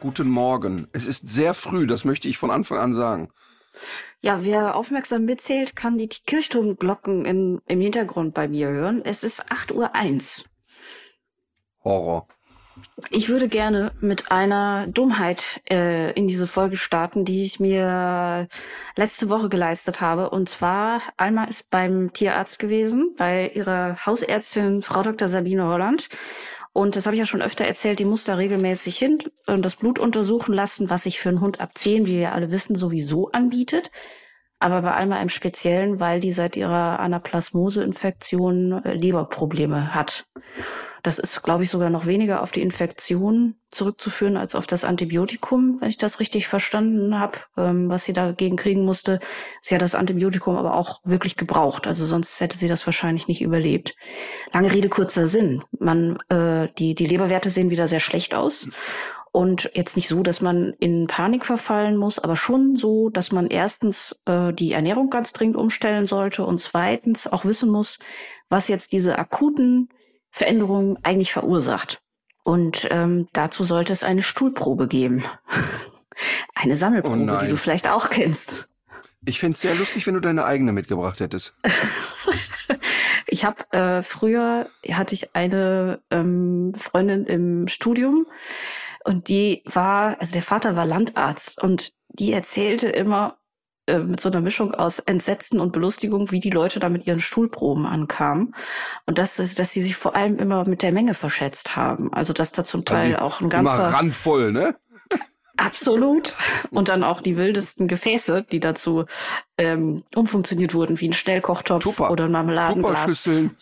Guten Morgen. Es ist sehr früh, das möchte ich von Anfang an sagen. Ja, wer aufmerksam mitzählt, kann die Kirchturmglocken im, im Hintergrund bei mir hören. Es ist 8.01 Uhr. Horror. Ich würde gerne mit einer Dummheit äh, in diese Folge starten, die ich mir letzte Woche geleistet habe. Und zwar, Alma ist beim Tierarzt gewesen, bei ihrer Hausärztin Frau Dr. Sabine Holland. Und das habe ich ja schon öfter erzählt, die muss da regelmäßig hin und das Blut untersuchen lassen, was sich für einen Hund ab 10, wie wir alle wissen, sowieso anbietet. Aber bei Alma im Speziellen, weil die seit ihrer Anaplasmose-Infektion äh, Leberprobleme hat. Das ist, glaube ich, sogar noch weniger auf die Infektion zurückzuführen als auf das Antibiotikum, wenn ich das richtig verstanden habe, ähm, was sie dagegen kriegen musste. Sie hat das Antibiotikum aber auch wirklich gebraucht, also sonst hätte sie das wahrscheinlich nicht überlebt. Lange Rede, kurzer Sinn. Man, äh, die, die Leberwerte sehen wieder sehr schlecht aus. Und jetzt nicht so, dass man in Panik verfallen muss, aber schon so, dass man erstens äh, die Ernährung ganz dringend umstellen sollte und zweitens auch wissen muss, was jetzt diese akuten Veränderungen eigentlich verursacht. Und ähm, dazu sollte es eine Stuhlprobe geben. eine Sammelprobe, Oh die du vielleicht auch kennst. Ich fände es sehr lustig, wenn du deine eigene mitgebracht hättest. Ich habe äh, früher hatte ich eine ähm, Freundin im Studium und die war, also der Vater war Landarzt und die erzählte immer äh, mit so einer Mischung aus Entsetzen und Belustigung, wie die Leute da mit ihren Stuhlproben ankamen und dass es, dass sie sich vor allem immer mit der Menge verschätzt haben. Also dass da zum Teil Also auch ein Immer ganzer randvoll, ne? Absolut. Und dann auch die wildesten Gefäße, die dazu ähm, umfunktioniert wurden, wie ein Schnellkochtopf Tupper. oder ein Marmeladenglas. Tupperschüsseln.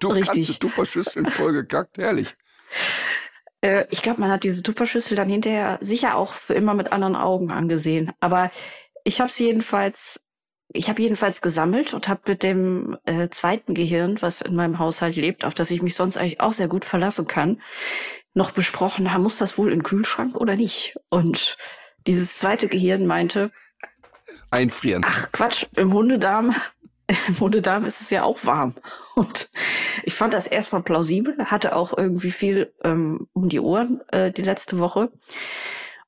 Du Richtig. Tupperschüsseln vollgekackt, herrlich. Äh, ich glaube, man hat diese Tupperschüssel dann hinterher sicher auch für immer mit anderen Augen angesehen. Aber ich habe sie jedenfalls, ich habe jedenfalls gesammelt und habe mit dem äh, zweiten Gehirn, was in meinem Haushalt lebt, auf das ich mich sonst eigentlich auch sehr gut verlassen kann, noch besprochen, muss das wohl in den Kühlschrank oder nicht? Und dieses zweite Gehirn meinte, Einfrieren. Ach Quatsch, im Hundedarm, im Hundedarm ist es ja auch warm. Und ich fand das erstmal plausibel, hatte auch irgendwie viel ähm, um die Ohren äh, die letzte Woche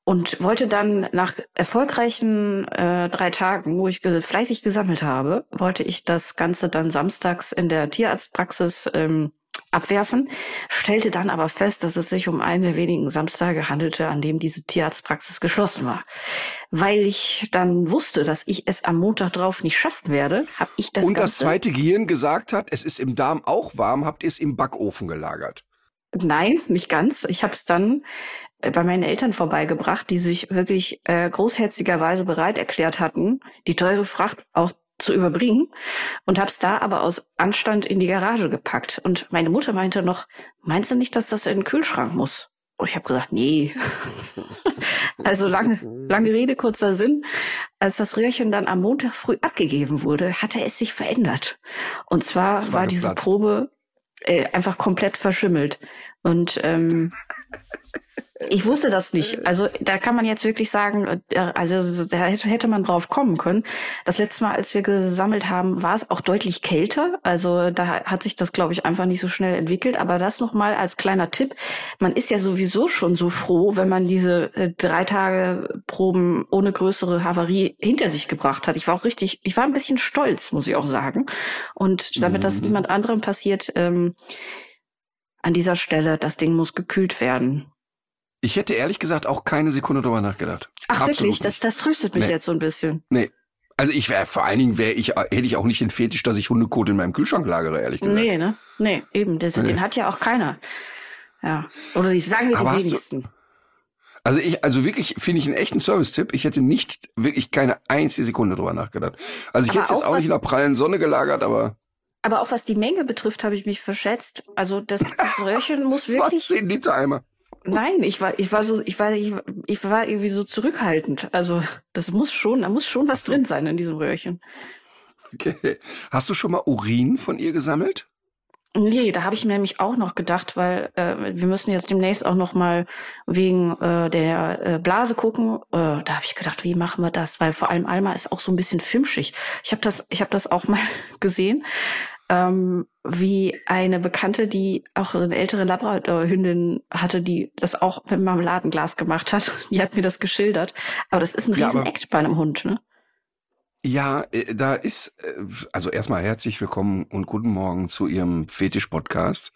und wollte dann nach erfolgreichen äh, drei Tagen, wo ich ge fleißig gesammelt habe, wollte ich das Ganze dann samstags in der Tierarztpraxis ähm, abwerfen, stellte dann aber fest, dass es sich um einen der wenigen Samstage handelte, an dem diese Tierarztpraxis geschlossen war. Weil ich dann wusste, dass ich es am Montag drauf nicht schaffen werde, habe ich das Und das Ganze... zweite Gehirn gesagt hat, es ist im Darm auch warm, habt ihr es im Backofen gelagert. Nein, nicht ganz. Ich habe es dann bei meinen Eltern vorbeigebracht, die sich wirklich äh, großherzigerweise bereit erklärt hatten, die teure Fracht auch zu überbringen und habe es da aber aus Anstand in die Garage gepackt. Und meine Mutter meinte noch, meinst du nicht, dass das in den Kühlschrank muss? Und ich habe gesagt, nee. also lange, lange Rede, kurzer Sinn. Als das Röhrchen dann am Montag früh abgegeben wurde, hatte es sich verändert. Und zwar war war diese. Probe äh, einfach komplett verschimmelt. Und ähm, ich wusste das nicht. Also da kann man jetzt wirklich sagen, äh, also da hätte man drauf kommen können. Das letzte Mal, als wir gesammelt haben, war es auch deutlich kälter. Also da hat sich das, glaube ich, einfach nicht so schnell entwickelt. Aber das nochmal als kleiner Tipp. Man ist ja sowieso schon so froh, wenn man diese äh, drei Tage Proben ohne größere Havarie hinter sich gebracht hat. Ich war auch richtig, ich war ein bisschen stolz, muss ich auch sagen. Und damit das Mhm. niemand anderem passiert, ähm, an dieser Stelle, das Ding muss gekühlt werden. Ich hätte ehrlich gesagt auch keine Sekunde drüber nachgedacht. Ach Absolut wirklich, das, nicht. das tröstet mich Nee. jetzt so ein bisschen. Nee. Also ich wäre vor allen Dingen wäre ich hätte ich auch nicht den Fetisch, dass ich Hundekot in meinem Kühlschrank lagere, ehrlich gesagt. Nee, ne? Nee, eben. Das, Nee. Den hat ja auch keiner. Ja. Oder die sagen wir die du- wenigsten. Also ich, also wirklich finde ich einen echten Service-Tipp. Ich hätte nicht wirklich keine einzige Sekunde drüber nachgedacht. Also ich Aber hätte es jetzt auch auch nicht was- in der prallen Sonne gelagert, aber Aber auch was die Menge betrifft, habe ich mich verschätzt. Also das, das Röhrchen muss wirklich. 10 Liter Eimer. Nein, ich war, ich war so, ich war, ich, ich war irgendwie so zurückhaltend. Also das muss schon, da muss schon was drin sein in diesem Röhrchen. Okay. Hast du schon mal Urin von ihr gesammelt? Nee, da habe ich mir nämlich auch noch gedacht, weil äh, wir müssen jetzt demnächst auch noch mal wegen äh, der äh, Blase gucken. Äh, da habe ich gedacht, wie machen wir das? Weil vor allem Alma ist auch so ein bisschen filmschig. Ich habe das, ich habe das auch mal gesehen, ähm, wie eine Bekannte, die auch eine ältere Labrador-Hündin hatte, die das auch mit Marmeladenglas gemacht hat. Die hat mir das geschildert. Aber das ist ein Ja, bei einem Hund, ne? Ja, äh, da ist, äh, also erstmal herzlich willkommen und guten Morgen zu Ihrem Fetisch-Podcast.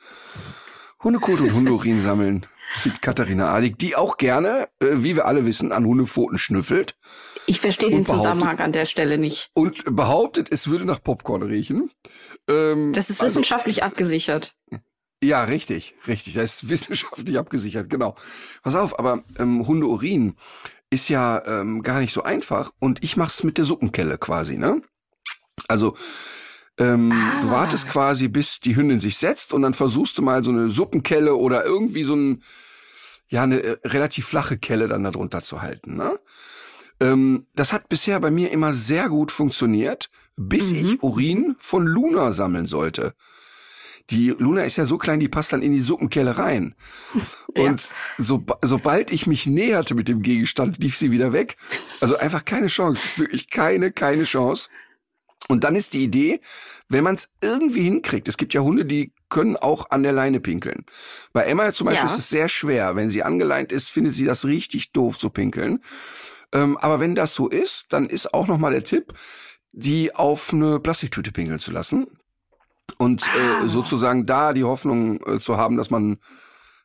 Hundekot und Hundeurin sammeln mit Katharina Adig, die auch gerne, äh, wie wir alle wissen, an Hundepfoten schnüffelt Ich verstehe den Zusammenhang an der Stelle nicht. und behauptet, es würde nach Popcorn riechen. Ähm, Das ist also- wissenschaftlich abgesichert. Ja, richtig, richtig. Das ist wissenschaftlich abgesichert, genau. Pass auf, aber ähm, Hundeurin ist ja ähm, gar nicht so einfach und ich mach's mit der Suppenkelle quasi, ne? Also ähm, Ah. du wartest quasi, bis die Hündin sich setzt und dann versuchst du mal so eine Suppenkelle oder irgendwie so ein, ja, eine äh, relativ flache Kelle dann darunter zu halten, ne? Ähm, das hat bisher bei mir immer sehr gut funktioniert, bis Mhm. ich Urin von Luna sammeln sollte. Die Luna ist ja so klein, die passt dann in die Suppenkelle rein. Ja. Und so, sobald ich mich näherte mit dem Gegenstand, lief sie wieder weg. Also einfach keine Chance. Wirklich keine, keine Chance. Und dann ist die Idee, wenn man es irgendwie hinkriegt, es gibt ja Hunde, die können auch an der Leine pinkeln. Bei Emma zum Beispiel Ja. ist es sehr schwer. Wenn sie angeleint ist, findet sie das richtig doof zu pinkeln. Ähm, aber wenn das so ist, dann ist auch nochmal der Tipp, die auf eine Plastiktüte pinkeln zu lassen. Und Ah. äh, sozusagen da die Hoffnung äh, zu haben, dass man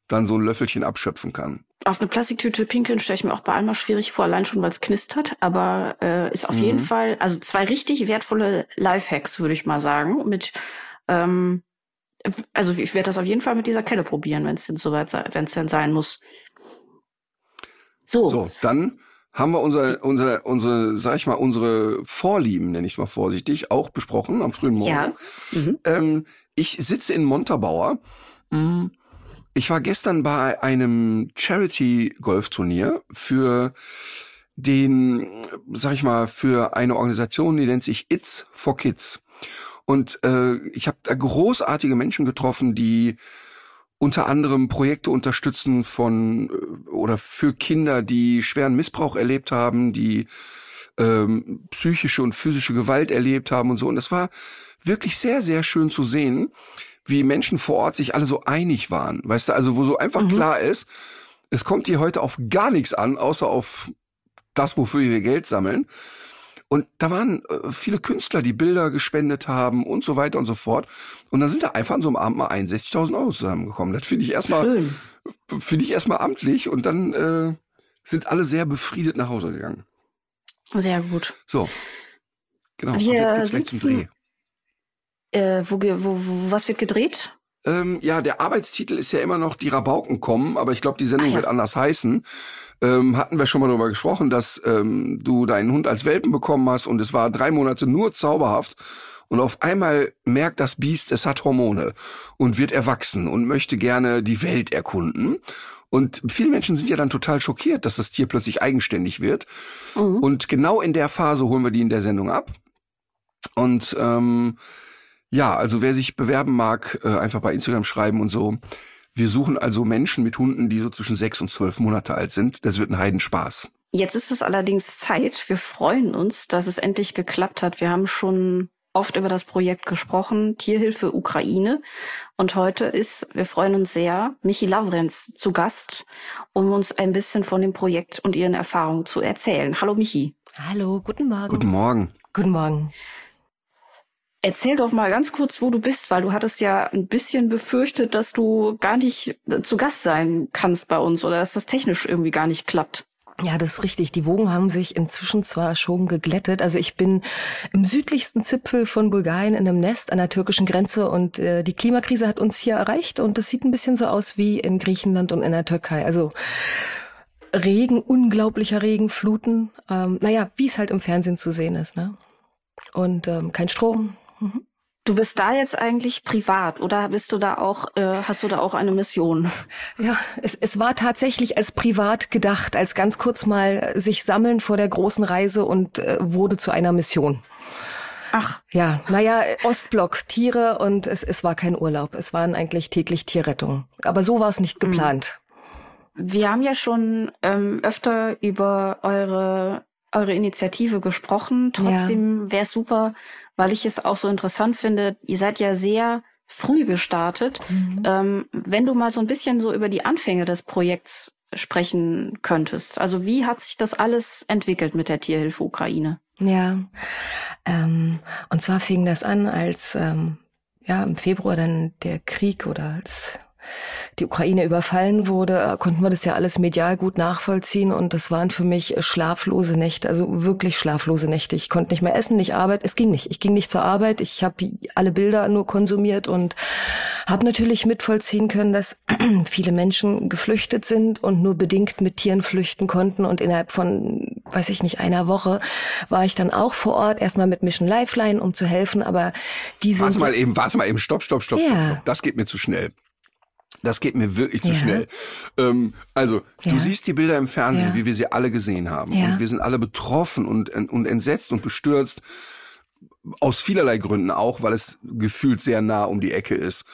dann so ein Löffelchen abschöpfen kann. Auf eine Plastiktüte pinkeln stelle ich mir auch bei Alma schwierig vor, allein schon, weil es knistert. Aber äh, ist auf Mhm. jeden Fall, also zwei richtig wertvolle Lifehacks, würde ich mal sagen. Mit, ähm, also ich werde das auf jeden Fall mit dieser Kelle probieren, wenn es denn soweit wenn es denn sein muss. So, So, dann haben wir unser, unser, unsere, sag ich mal, unsere Vorlieben, nenne ich es mal vorsichtig, auch besprochen am frühen Morgen. ja. Mhm. Ähm, ich sitze in Montabaur. Mm, Ich war gestern bei einem Charity-Golfturnier für den, sag ich mal, für eine Organisation, die nennt sich It's for Kids. Und äh, ich habe da großartige Menschen getroffen, die unter anderem Projekte unterstützen von äh, oder für Kinder, die schweren Missbrauch erlebt haben, die ähm, psychische und physische Gewalt erlebt haben und so. Und es war wirklich sehr, sehr schön zu sehen, wie Menschen vor Ort sich alle so einig waren. Weißt du, also wo so einfach klar ist, es kommt hier heute auf gar nichts an, außer auf das, wofür wir Geld sammeln. Und da waren äh, viele Künstler, die Bilder gespendet haben und so weiter und so fort. Und dann sind da einfach an so einem Abend mal 61.000 Euro zusammengekommen. Das finde ich erstmal, finde ich erstmal amtlich. Und dann äh, sind alle sehr befriedet nach Hause gegangen. Sehr gut. So. Genau. und Wir jetzt geht's gleich zum sitzen- Dreh. Äh, wo, wo, wo, was wird gedreht? Ähm, ja, der Arbeitstitel ist ja immer noch Die Rabauken kommen, aber ich glaube, die Sendung Ach ja. wird anders heißen. Ähm, hatten wir schon mal darüber gesprochen, dass ähm, du deinen Hund als Welpen bekommen hast und es war drei Monate nur zauberhaft. Und auf einmal merkt das Biest, es hat Hormone und wird erwachsen und möchte gerne die Welt erkunden. Und viele Menschen sind ja dann total schockiert, dass das Tier plötzlich eigenständig wird. Mhm. Und genau in der Phase holen wir die in der Sendung ab. Und ähm, ja, also wer sich bewerben mag, äh, einfach bei Instagram schreiben und so. Wir suchen also Menschen mit Hunden, die so zwischen sechs und zwölf Monate alt sind. Das wird ein Heidenspaß. Jetzt ist es allerdings Zeit. Wir freuen uns, dass es endlich geklappt hat. Wir haben schon oft über das Projekt gesprochen, Tierhilfe Ukraine. Und heute ist, wir freuen uns sehr, Michi Lavrenz zu Gast, um uns ein bisschen von dem Projekt und ihren Erfahrungen zu erzählen. Hallo Michi. Hallo, guten Morgen. Guten Morgen. Guten Morgen. Erzähl doch mal ganz kurz, wo du bist, weil du hattest ja ein bisschen befürchtet, dass du gar nicht äh, zu Gast sein kannst bei uns oder dass das technisch irgendwie gar nicht klappt. Ja, das ist richtig. Die Wogen haben sich inzwischen zwar schon geglättet. Also ich bin im südlichsten Zipfel von Bulgarien in einem Nest an der türkischen Grenze und äh, die Klimakrise hat uns hier erreicht und das sieht ein bisschen so aus wie in Griechenland und in der Türkei. Also Regen, unglaublicher Regen, Fluten. Ähm, naja, wie es halt im Fernsehen zu sehen ist. Ne? Und ähm, kein Strom. Du bist da jetzt eigentlich privat oder bist du da auch, äh, hast du da auch eine Mission? Ja, es, es war tatsächlich als privat gedacht, als ganz kurz mal sich sammeln vor der großen Reise und äh, wurde zu einer Mission. Ach. Ja, naja, Ostblock, Tiere und es, es war kein Urlaub. Es waren eigentlich täglich Tierrettungen. Aber so war es nicht Mhm. geplant. Wir haben ja schon ähm, öfter über eure eure Initiative gesprochen. Trotzdem wäre es super, weil ich es auch so interessant finde. Ihr seid ja sehr früh gestartet. Ähm, wenn du mal so ein bisschen so über die Anfänge des Projekts sprechen könntest. Also wie hat sich das alles entwickelt mit der Tierhilfe Ukraine? Ja, ähm, und zwar fing das an, als ähm, ja im Februar dann der Krieg oder als die Ukraine überfallen wurde, äh, konnten wir das ja alles medial gut nachvollziehen und das waren für mich äh, schlaflose Nächte, also wirklich schlaflose Nächte. Ich konnte nicht mehr essen, nicht arbeiten, es ging nicht. Ich ging nicht zur Arbeit, ich habe alle Bilder nur konsumiert und habe natürlich mitvollziehen können, dass viele Menschen geflüchtet sind und nur bedingt mit Tieren flüchten konnten und innerhalb von, weiß ich nicht, einer Woche war ich dann auch vor Ort, erstmal mit Mission Lifeline, um zu helfen, aber die sind... Warte mal eben, warte mal eben, stopp, stopp, stopp, Ja. stopp, stopp. Das geht mir zu schnell. Das geht mir wirklich zu Ja. schnell. Ähm, also, du Ja. siehst die Bilder im Fernsehen, Ja. wie wir sie alle gesehen haben. Und wir sind alle betroffen und, und entsetzt und bestürzt. Aus vielerlei Gründen auch, weil es gefühlt sehr nah um die Ecke ist.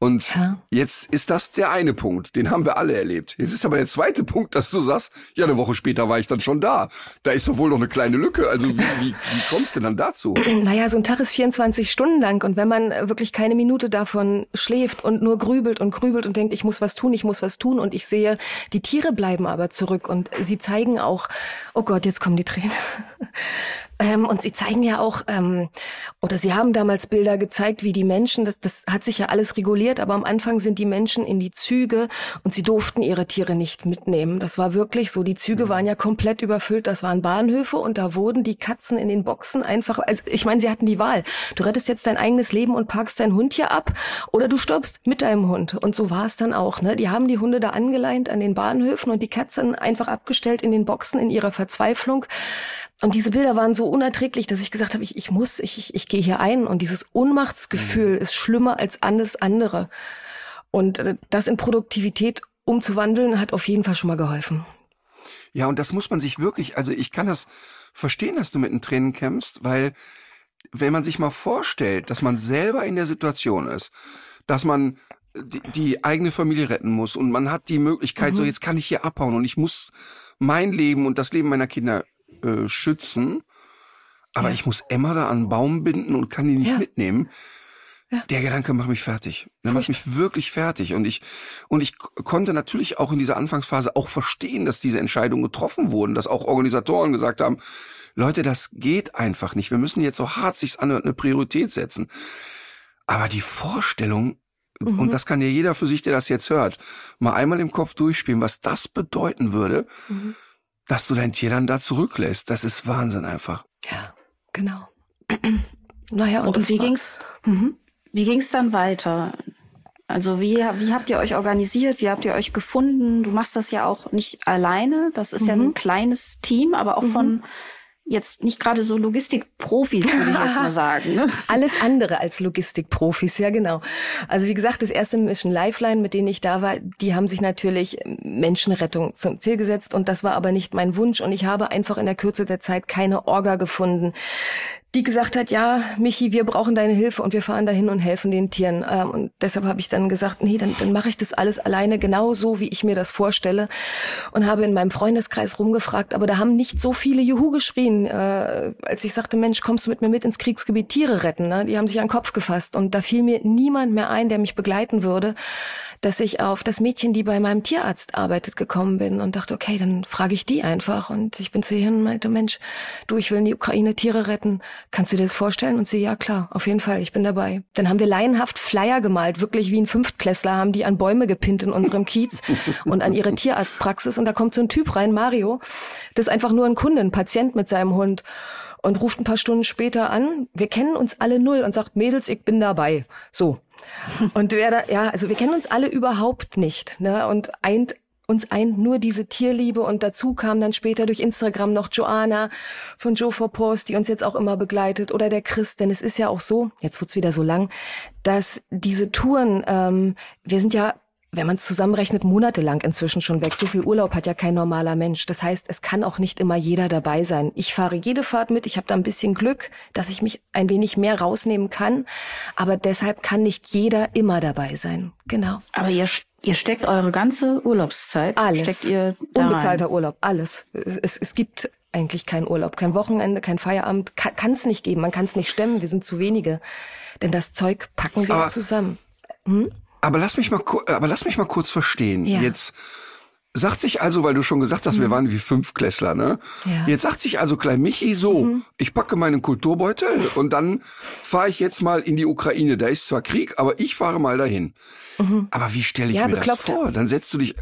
Und Ja. jetzt ist das der eine Punkt, den haben wir alle erlebt. Jetzt ist aber der zweite Punkt, dass du sagst, ja, eine Woche später war ich dann schon da. Da ist doch wohl noch eine kleine Lücke. Also wie, wie, wie kommst du denn dann dazu? Naja, so ein Tag ist 24 Stunden lang und wenn man äh, wirklich keine Minute davon schläft und nur grübelt und grübelt und denkt, ich muss was tun, ich muss was tun und ich sehe, die Tiere bleiben aber zurück und sie zeigen auch, oh Gott, jetzt kommen die Tränen. Ähm, und sie zeigen ja auch, ähm, oder sie haben damals Bilder gezeigt, wie die Menschen, das, das hat sich ja alles reguliert, aber am Anfang sind die Menschen in die Züge und sie durften ihre Tiere nicht mitnehmen. Das war wirklich so. Die Züge waren ja komplett überfüllt. Das waren Bahnhöfe und da wurden die Katzen in den Boxen einfach, also ich meine, sie hatten die Wahl. Du rettest jetzt dein eigenes Leben und parkst deinen Hund hier ab oder du stirbst mit deinem Hund. Und so war es dann auch. Ne? Die haben die Hunde da angeleint an den Bahnhöfen und die Katzen einfach abgestellt in den Boxen in ihrer Verzweiflung. Und diese Bilder waren so unerträglich, dass ich gesagt habe, ich, ich muss, ich, ich, ich gehe hier ein. Und dieses Ohnmachtsgefühl ist schlimmer als alles andere. Und äh, das in Produktivität umzuwandeln, hat auf jeden Fall schon mal geholfen. Ja, und das muss man sich wirklich, also ich kann das verstehen, dass du mit den Tränen kämpfst, weil wenn man sich mal vorstellt, dass man selber in der Situation ist, dass man die, die eigene Familie retten muss und man hat die Möglichkeit, so jetzt kann ich hier abhauen und ich muss mein Leben und das Leben meiner Kinder äh, schützen, aber ich muss Emma da an einen Baum binden und kann die nicht Ja. mitnehmen. Der Gedanke macht mich fertig. Der macht mich wirklich fertig. Und ich, und ich konnte natürlich auch in dieser Anfangsphase auch verstehen, dass diese Entscheidungen getroffen wurden, dass auch Organisatoren gesagt haben, Leute, das geht einfach nicht. Wir müssen jetzt so hart sich's anhört, eine Priorität setzen. Aber die Vorstellung, und das kann ja jeder für sich, der das jetzt hört, mal einmal im Kopf durchspielen, was das bedeuten würde, dass du dein Tier dann da zurücklässt. Das ist Wahnsinn einfach. Ja, genau. naja, und, Und, wie war- ging's? Wie ging's dann weiter? Also wie, wie habt ihr euch organisiert? Wie habt ihr euch gefunden? Du machst das ja auch nicht alleine. Das ist ja Mhm. ein kleines Team, aber auch von jetzt nicht gerade so Logistikprofis, würde ich jetzt mal sagen. Ne? Alles andere als Logistikprofis, ja genau. Also wie gesagt, das erste Mission Lifeline, mit denen ich da war, die haben sich natürlich Menschenrettung zum Ziel gesetzt und das war aber nicht mein Wunsch und ich habe einfach in der Kürze der Zeit keine Orga gefunden, die gesagt hat, ja, Michi, wir brauchen deine Hilfe und wir fahren dahin und helfen den Tieren. Ähm, Und deshalb habe ich dann gesagt, nee, dann, dann mache ich das alles alleine, genau so, wie ich mir das vorstelle. Und habe in meinem Freundeskreis rumgefragt, aber da haben nicht so viele Juhu geschrien, äh, als ich sagte, Mensch, kommst du mit mir mit ins Kriegsgebiet Tiere retten? Ne? Die haben sich an den Kopf gefasst. Und da fiel mir niemand mehr ein, der mich begleiten würde, dass ich auf das Mädchen, die bei meinem Tierarzt arbeitet, gekommen bin und dachte, okay, dann frage ich die einfach. Und ich bin zu ihr hin und meinte, Mensch, du, ich will in die Ukraine Tiere retten. Kannst du dir das vorstellen? Und sie, ja klar, auf jeden Fall, ich bin dabei. Dann haben wir laienhaft Flyer gemalt, wirklich wie ein Fünftklässler, haben die an Bäume gepinnt in unserem Kiez und an ihre Tierarztpraxis. Und da kommt so ein Typ rein, Mario, das ist einfach nur ein Kunde, ein Patient mit seinem Hund und ruft ein paar Stunden später an. Wir kennen uns alle null und sagt, Mädels, ich bin dabei. So. Und wer da, ja, also wir kennen uns alle überhaupt nicht. Ne? Und ein uns eint nur diese Tierliebe und dazu kam dann später durch Instagram noch Joanna von Joe for Post, die uns jetzt auch immer begleitet oder der Chris, denn es ist ja auch so, jetzt wird's wieder so lang, dass diese Touren, ähm, wir sind ja wenn man es zusammenrechnet, monatelang inzwischen schon weg. So viel Urlaub hat ja kein normaler Mensch. Das heißt, es kann auch nicht immer jeder dabei sein. Ich fahre jede Fahrt mit. Ich habe da ein bisschen Glück, dass ich mich ein wenig mehr rausnehmen kann. Aber deshalb kann nicht jeder immer dabei sein. Genau. Aber ihr, ihr steckt eure ganze Urlaubszeit. Alles. Steckt ihr da Unbezahlter rein. Urlaub. Alles. Es, es gibt eigentlich keinen Urlaub, kein Wochenende, kein Feierabend. Kann es nicht geben. Man kann es nicht stemmen. Wir sind zu wenige. Denn das Zeug packen wir Aber- zusammen. Hm? Aber lass mich mal, aber lass mich mal kurz verstehen. Ja. Jetzt sagt sich also, weil du schon gesagt hast, wir waren wie Fünfklässler, ne? Ja. Mhm. Jetzt sagt sich also Klein Michi so, ich packe meinen Kulturbeutel und dann fahre ich jetzt mal in die Ukraine. Da ist zwar Krieg, aber ich fahre mal dahin. Aber wie stelle ich Mhm. Ja, mir bekloppt. das vor? Dann setzt du dich,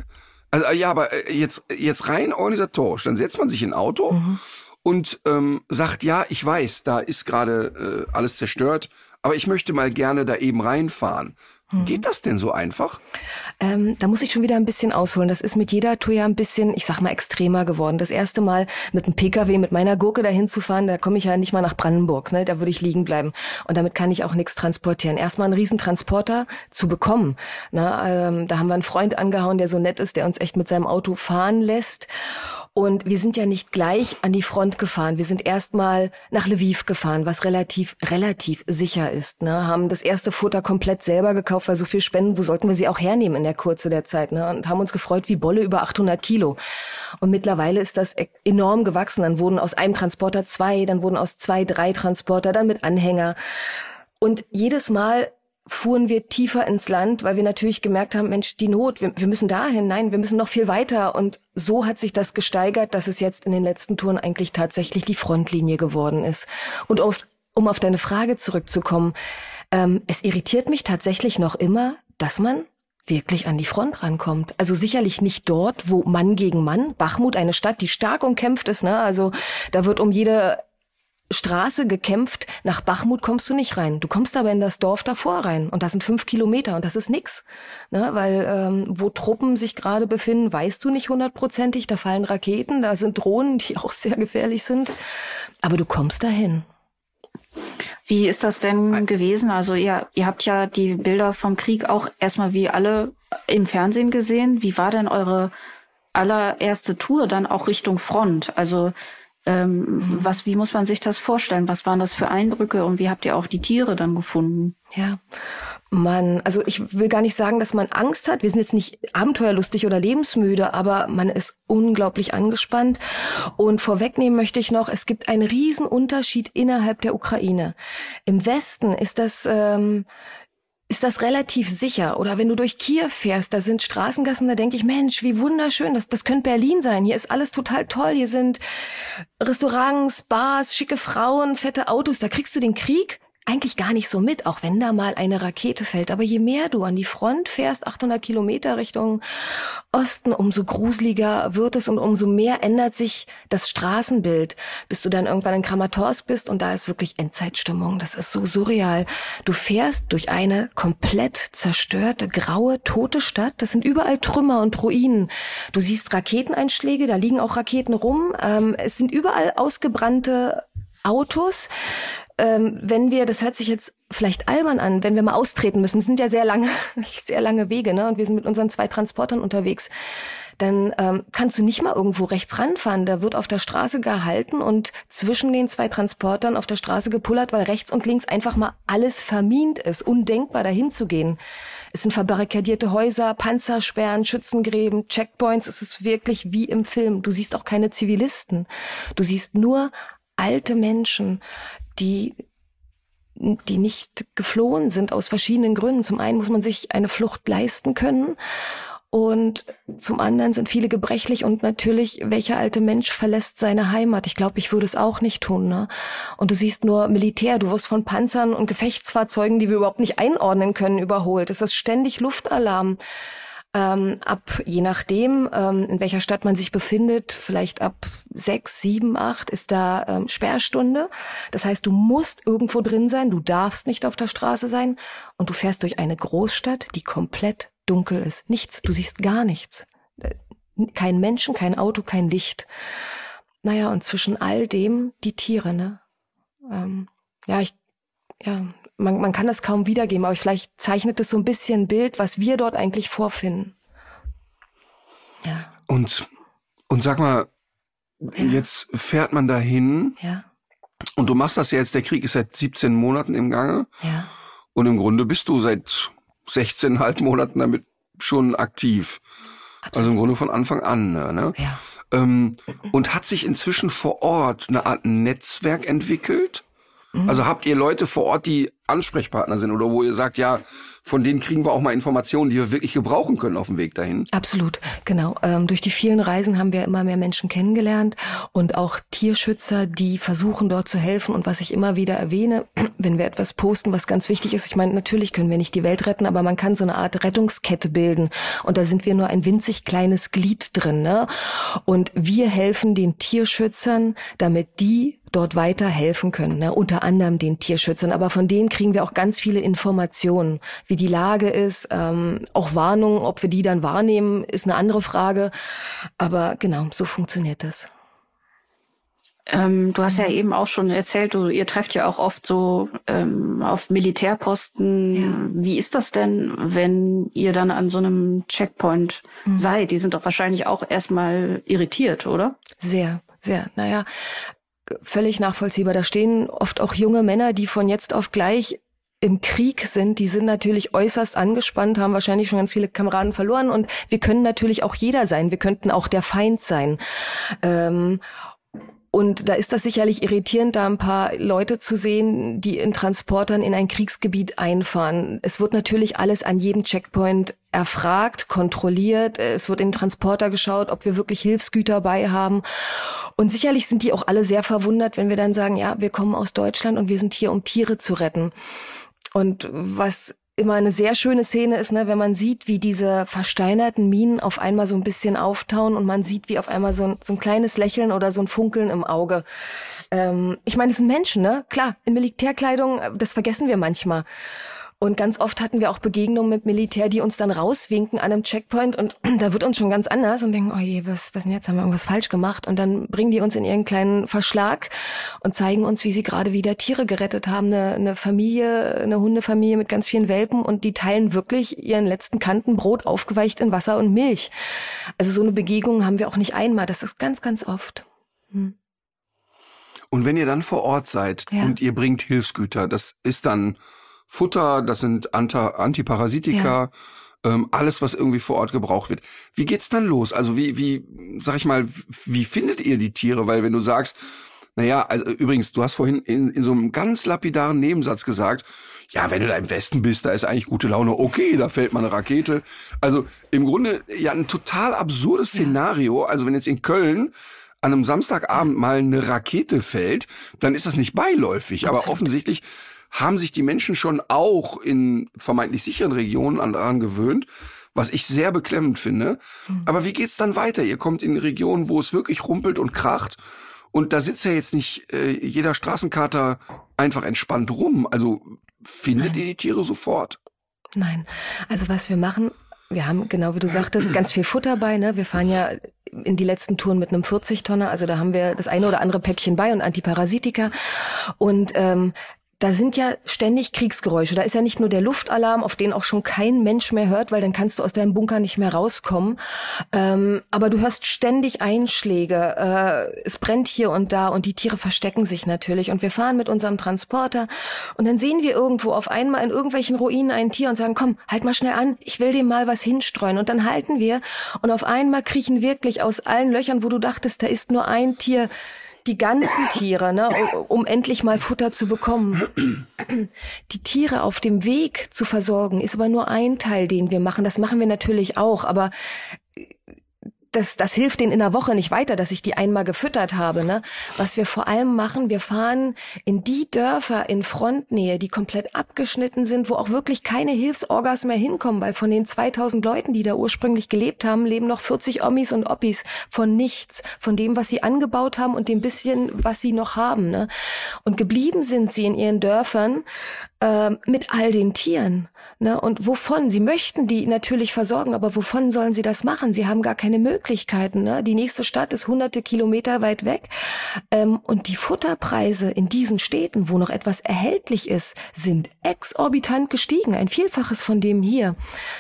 also ja, aber äh, jetzt, jetzt rein organisatorisch, dann setzt man sich in ein Auto Mhm. und ähm, sagt, ja, ich weiß, da ist gerade äh, alles zerstört, aber ich möchte mal gerne da eben reinfahren. Mhm. Geht das denn so einfach? Ähm, da muss ich schon wieder ein bisschen ausholen. Das ist mit jeder Tour ja ein bisschen, ich sag mal, extremer geworden. Das erste Mal mit dem Pkw, mit meiner Gurke dahin zu fahren, da komme ich ja nicht mal nach Brandenburg. Ne? Da würde ich liegen bleiben. Und damit kann ich auch nichts transportieren. Erstmal einen Riesentransporter zu bekommen. Na, ähm, da haben wir einen Freund angehauen, der so nett ist, der uns echt mit seinem Auto fahren lässt. Und wir sind ja nicht gleich an die Front gefahren. Wir sind erstmal nach Lviv gefahren, was relativ, relativ sicher ist. Ne? Haben das erste Futter komplett selber gekauft, weil so viel Spenden, wo sollten wir sie auch hernehmen in der Kurze der Zeit? Ne? Und haben uns gefreut wie Bolle über 800 Kilo. Und mittlerweile ist das e- enorm gewachsen. Dann wurden aus einem Transporter zwei, dann wurden aus zwei drei Transporter, dann mit Anhänger. Und jedes Mal fuhren wir tiefer ins Land, weil wir natürlich gemerkt haben, Mensch, die Not, wir, wir müssen dahin, nein, wir müssen noch viel weiter. Und so hat sich das gesteigert, dass es jetzt in den letzten Touren eigentlich tatsächlich die Frontlinie geworden ist. Und auf, um auf deine Frage zurückzukommen, ähm, es irritiert mich tatsächlich noch immer, dass man wirklich an die Front rankommt. Also sicherlich nicht dort, wo Mann gegen Mann, Bachmut, eine Stadt, die stark umkämpft ist, ne? Also da wird um jede Straße gekämpft. Nach Bachmut kommst du nicht rein. Du kommst aber in das Dorf davor rein. Und das sind fünf Kilometer und das ist nix. Ne? Weil ähm, wo Truppen sich gerade befinden, weißt du nicht hundertprozentig. Da fallen Raketen, da sind Drohnen, die auch sehr gefährlich sind. Aber du kommst dahin. Wie ist das denn gewesen? Also ihr, ihr habt ja die Bilder vom Krieg auch erstmal wie alle im Fernsehen gesehen. Wie war denn eure allererste Tour dann auch Richtung Front? Also ähm, was, wie muss man sich das vorstellen? Was waren das für Eindrücke und wie habt ihr auch die Tiere dann gefunden? Ja, man, also ich will gar nicht sagen, dass man Angst hat. Wir sind jetzt nicht abenteuerlustig oder lebensmüde, aber man ist unglaublich angespannt. Und vorwegnehmen möchte ich noch, es gibt einen riesen Unterschied innerhalb der Ukraine. Im Westen ist das ähm, ist das relativ sicher. Oder wenn du durch Kiew fährst, da sind Straßengassen, da denke ich, Mensch, wie wunderschön, das, das könnte Berlin sein. Hier ist alles total toll. Hier sind Restaurants, Bars, schicke Frauen, fette Autos. Da kriegst du den Krieg eigentlich gar nicht so mit, auch wenn da mal eine Rakete fällt. Aber je mehr du an die Front fährst, 800 Kilometer Richtung Osten, umso gruseliger wird es und umso mehr ändert sich das Straßenbild, bis du dann irgendwann in Kramatorsk bist und da ist wirklich Endzeitstimmung. Das ist so surreal. Du fährst durch eine komplett zerstörte, graue, tote Stadt. Das sind überall Trümmer und Ruinen. Du siehst Raketeneinschläge, da liegen auch Raketen rum. Ähm, es sind überall ausgebrannte Autos. Ähm, wenn wir, das hört sich jetzt vielleicht albern an, wenn wir mal austreten müssen, sind ja sehr lange, sehr lange Wege, ne? Und wir sind mit unseren zwei Transportern unterwegs. Dann ähm, kannst du nicht mal irgendwo rechts ranfahren. Da wird auf der Straße gehalten und zwischen den zwei Transportern auf der Straße gepullert, weil rechts und links einfach mal alles vermint ist. Undenkbar, dahin zu gehen. Es sind verbarrikadierte Häuser, Panzersperren, Schützengräben, Checkpoints. Es ist wirklich wie im Film. Du siehst auch keine Zivilisten. Du siehst nur alte Menschen, die die nicht geflohen sind aus verschiedenen Gründen. Zum einen muss man sich eine Flucht leisten können und zum anderen sind viele gebrechlich und natürlich, welcher alte Mensch verlässt seine Heimat? Ich glaube, ich würde es auch nicht tun. Ne? Und du siehst nur Militär, du wirst von Panzern und Gefechtsfahrzeugen, die wir überhaupt nicht einordnen können, überholt. Es ist ständig Luftalarm. Ähm, ab, je nachdem, ähm, in welcher Stadt man sich befindet, vielleicht ab sechs, sieben, acht ist da ähm, Sperrstunde. Das heißt, du musst irgendwo drin sein, du darfst nicht auf der Straße sein und du fährst durch eine Großstadt, die komplett dunkel ist. Nichts, du siehst gar nichts. Kein Menschen, kein Auto, kein Licht. Naja, und zwischen all dem die Tiere, ne? Ähm, ja, ich, ja, man, man kann das kaum wiedergeben, aber vielleicht zeichnet es so ein bisschen ein Bild, was wir dort eigentlich vorfinden. Ja. Und, und sag mal, ja. jetzt fährt man dahin. Ja. Und du machst das ja jetzt, der Krieg ist seit 17 Monaten im Gange. Ja. Und im Grunde bist du seit 16,5 Monaten damit schon aktiv. Absolut. Also im Grunde von Anfang an. Ne? Ja. Ähm, und hat sich inzwischen vor Ort eine Art Netzwerk entwickelt? Mhm. Also habt ihr Leute vor Ort, die Ansprechpartner sind oder wo ihr sagt, ja, von denen kriegen wir auch mal Informationen, die wir wirklich gebrauchen können auf dem Weg dahin. Absolut, genau. Ähm, durch die vielen Reisen haben wir immer mehr Menschen kennengelernt und auch Tierschützer, die versuchen dort zu helfen. Und was ich immer wieder erwähne, wenn wir etwas posten, was ganz wichtig ist, ich meine, natürlich können wir nicht die Welt retten, aber man kann so eine Art Rettungskette bilden. Und da sind wir nur ein winzig kleines Glied drin. Ne? Und wir helfen den Tierschützern, damit die dort weiter helfen können, ne? unter anderem den Tierschützern. Aber von denen kriegen wir auch ganz viele Informationen, wie die Lage ist, ähm, auch Warnungen, ob wir die dann wahrnehmen, ist eine andere Frage. Aber genau, so funktioniert das. Ähm, du hast ja eben auch schon erzählt, du, ihr trefft ja auch oft so ähm, auf Militärposten. Ja. Wie ist das denn, wenn ihr dann an so einem Checkpoint mhm. seid? Die sind doch wahrscheinlich auch erstmal irritiert, oder? Sehr, sehr. Naja, völlig nachvollziehbar. Da stehen oft auch junge Männer, die von jetzt auf gleich im Krieg sind, die sind natürlich äußerst angespannt, haben wahrscheinlich schon ganz viele Kameraden verloren und wir können natürlich auch jeder sein. Wir könnten auch der Feind sein. Ähm, und da ist das sicherlich irritierend, da ein paar Leute zu sehen, die in Transportern in ein Kriegsgebiet einfahren. Es wird natürlich alles an jedem Checkpoint erfragt, kontrolliert. Es wird in den Transporter geschaut, ob wir wirklich Hilfsgüter bei haben. Und sicherlich sind die auch alle sehr verwundert, wenn wir dann sagen, ja, wir kommen aus Deutschland und wir sind hier, um Tiere zu retten. Und was immer eine sehr schöne Szene ist, ne, wenn man sieht, wie diese versteinerten Minen auf einmal so ein bisschen auftauen und man sieht, wie auf einmal so ein, so ein kleines Lächeln oder so ein Funkeln im Auge. Ähm, ich meine, es sind Menschen, ne? Klar, in Militärkleidung, das vergessen wir manchmal. Und ganz oft hatten wir auch Begegnungen mit Militär, die uns dann rauswinken an einem Checkpoint und da wird uns schon ganz anders und denken, oh je, was, was denn jetzt? Haben wir irgendwas falsch gemacht? Und dann bringen die uns in ihren kleinen Verschlag und zeigen uns, wie sie gerade wieder Tiere gerettet haben. Eine, eine Familie, eine Hundefamilie mit ganz vielen Welpen und die teilen wirklich ihren letzten Kanten Brot aufgeweicht in Wasser und Milch. Also so eine Begegnung haben wir auch nicht einmal. Das ist ganz, ganz oft. Hm. Und wenn ihr dann vor Ort seid ja. und ihr bringt Hilfsgüter, das ist dann Futter, das sind Antiparasitika, ja. ähm, alles, was irgendwie vor Ort gebraucht wird. Wie geht's dann los? Also wie, wie, sag ich mal, wie findet ihr die Tiere? Weil wenn du sagst, naja, also übrigens, du hast vorhin in, in so einem ganz lapidaren Nebensatz gesagt, ja, wenn du da im Westen bist, da ist eigentlich gute Laune, okay, da fällt mal eine Rakete. Also im Grunde ja ein total absurdes Szenario. Also wenn jetzt in Köln an einem Samstagabend mal eine Rakete fällt, dann ist das nicht beiläufig. Aber offensichtlich haben sich die Menschen schon auch in vermeintlich sicheren Regionen daran gewöhnt, was ich sehr beklemmend finde. Mhm. Aber wie geht's dann weiter? Ihr kommt in Regionen, wo es wirklich rumpelt und kracht. Und da sitzt ja jetzt nicht äh, jeder Straßenkater einfach entspannt rum. Also findet Nein. ihr die Tiere sofort? Nein. Also was wir machen, wir haben, genau wie du sagtest, ganz viel Futter bei. Ne? Wir fahren ja in die letzten Touren mit einem 40-Tonner. Also da haben wir das eine oder andere Päckchen bei und Antiparasitika. Und ähm, da sind ja ständig Kriegsgeräusche. Da ist ja nicht nur der Luftalarm, auf den auch schon kein Mensch mehr hört, weil dann kannst du aus deinem Bunker nicht mehr rauskommen. Ähm, aber du hörst ständig Einschläge. Äh, es brennt hier und da und die Tiere verstecken sich natürlich. Und wir fahren mit unserem Transporter und dann sehen wir irgendwo auf einmal in irgendwelchen Ruinen ein Tier und sagen, komm, halt mal schnell an, ich will dem mal was hinstreuen. Und dann halten wir und auf einmal kriechen wirklich aus allen Löchern, wo du dachtest, da ist nur ein Tier, die ganzen Tiere, ne, um, um endlich mal Futter zu bekommen. Die Tiere auf dem Weg zu versorgen, ist aber nur ein Teil, den wir machen. Das machen wir natürlich auch, aber das, das hilft denen in der Woche nicht weiter, dass ich die einmal gefüttert habe. Ne? Was wir vor allem machen, wir fahren in die Dörfer in Frontnähe, die komplett abgeschnitten sind, wo auch wirklich keine Hilfsorgas mehr hinkommen, weil von den 2000 Leuten, die da ursprünglich gelebt haben, leben noch 40 Omis und Oppis von nichts, von dem, was sie angebaut haben und dem bisschen, was sie noch haben. Ne? Und geblieben sind sie in ihren Dörfern ähm, mit all den Tieren. Ne? Und wovon? Sie möchten die natürlich versorgen, aber wovon sollen sie das machen? Sie haben gar keine Möglichkeiten. Ne? Die nächste Stadt ist hunderte Kilometer weit weg. Ähm, und die Futterpreise in diesen Städten, wo noch etwas erhältlich ist, sind exorbitant gestiegen. Ein Vielfaches von dem hier.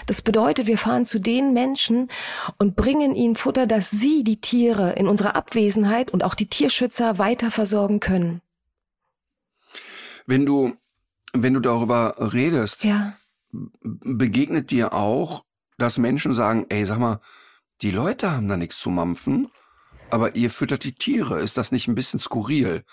Das bedeutet, wir fahren zu den Menschen und bringen ihnen Futter, dass sie die Tiere in unserer Abwesenheit und auch die Tierschützer weiter versorgen können. Wenn du wenn du darüber redest, ja. begegnet dir auch, dass Menschen sagen, ey, sag mal, die Leute haben da nichts zu mampfen, aber ihr füttert die Tiere. Ist das nicht ein bisschen skurril?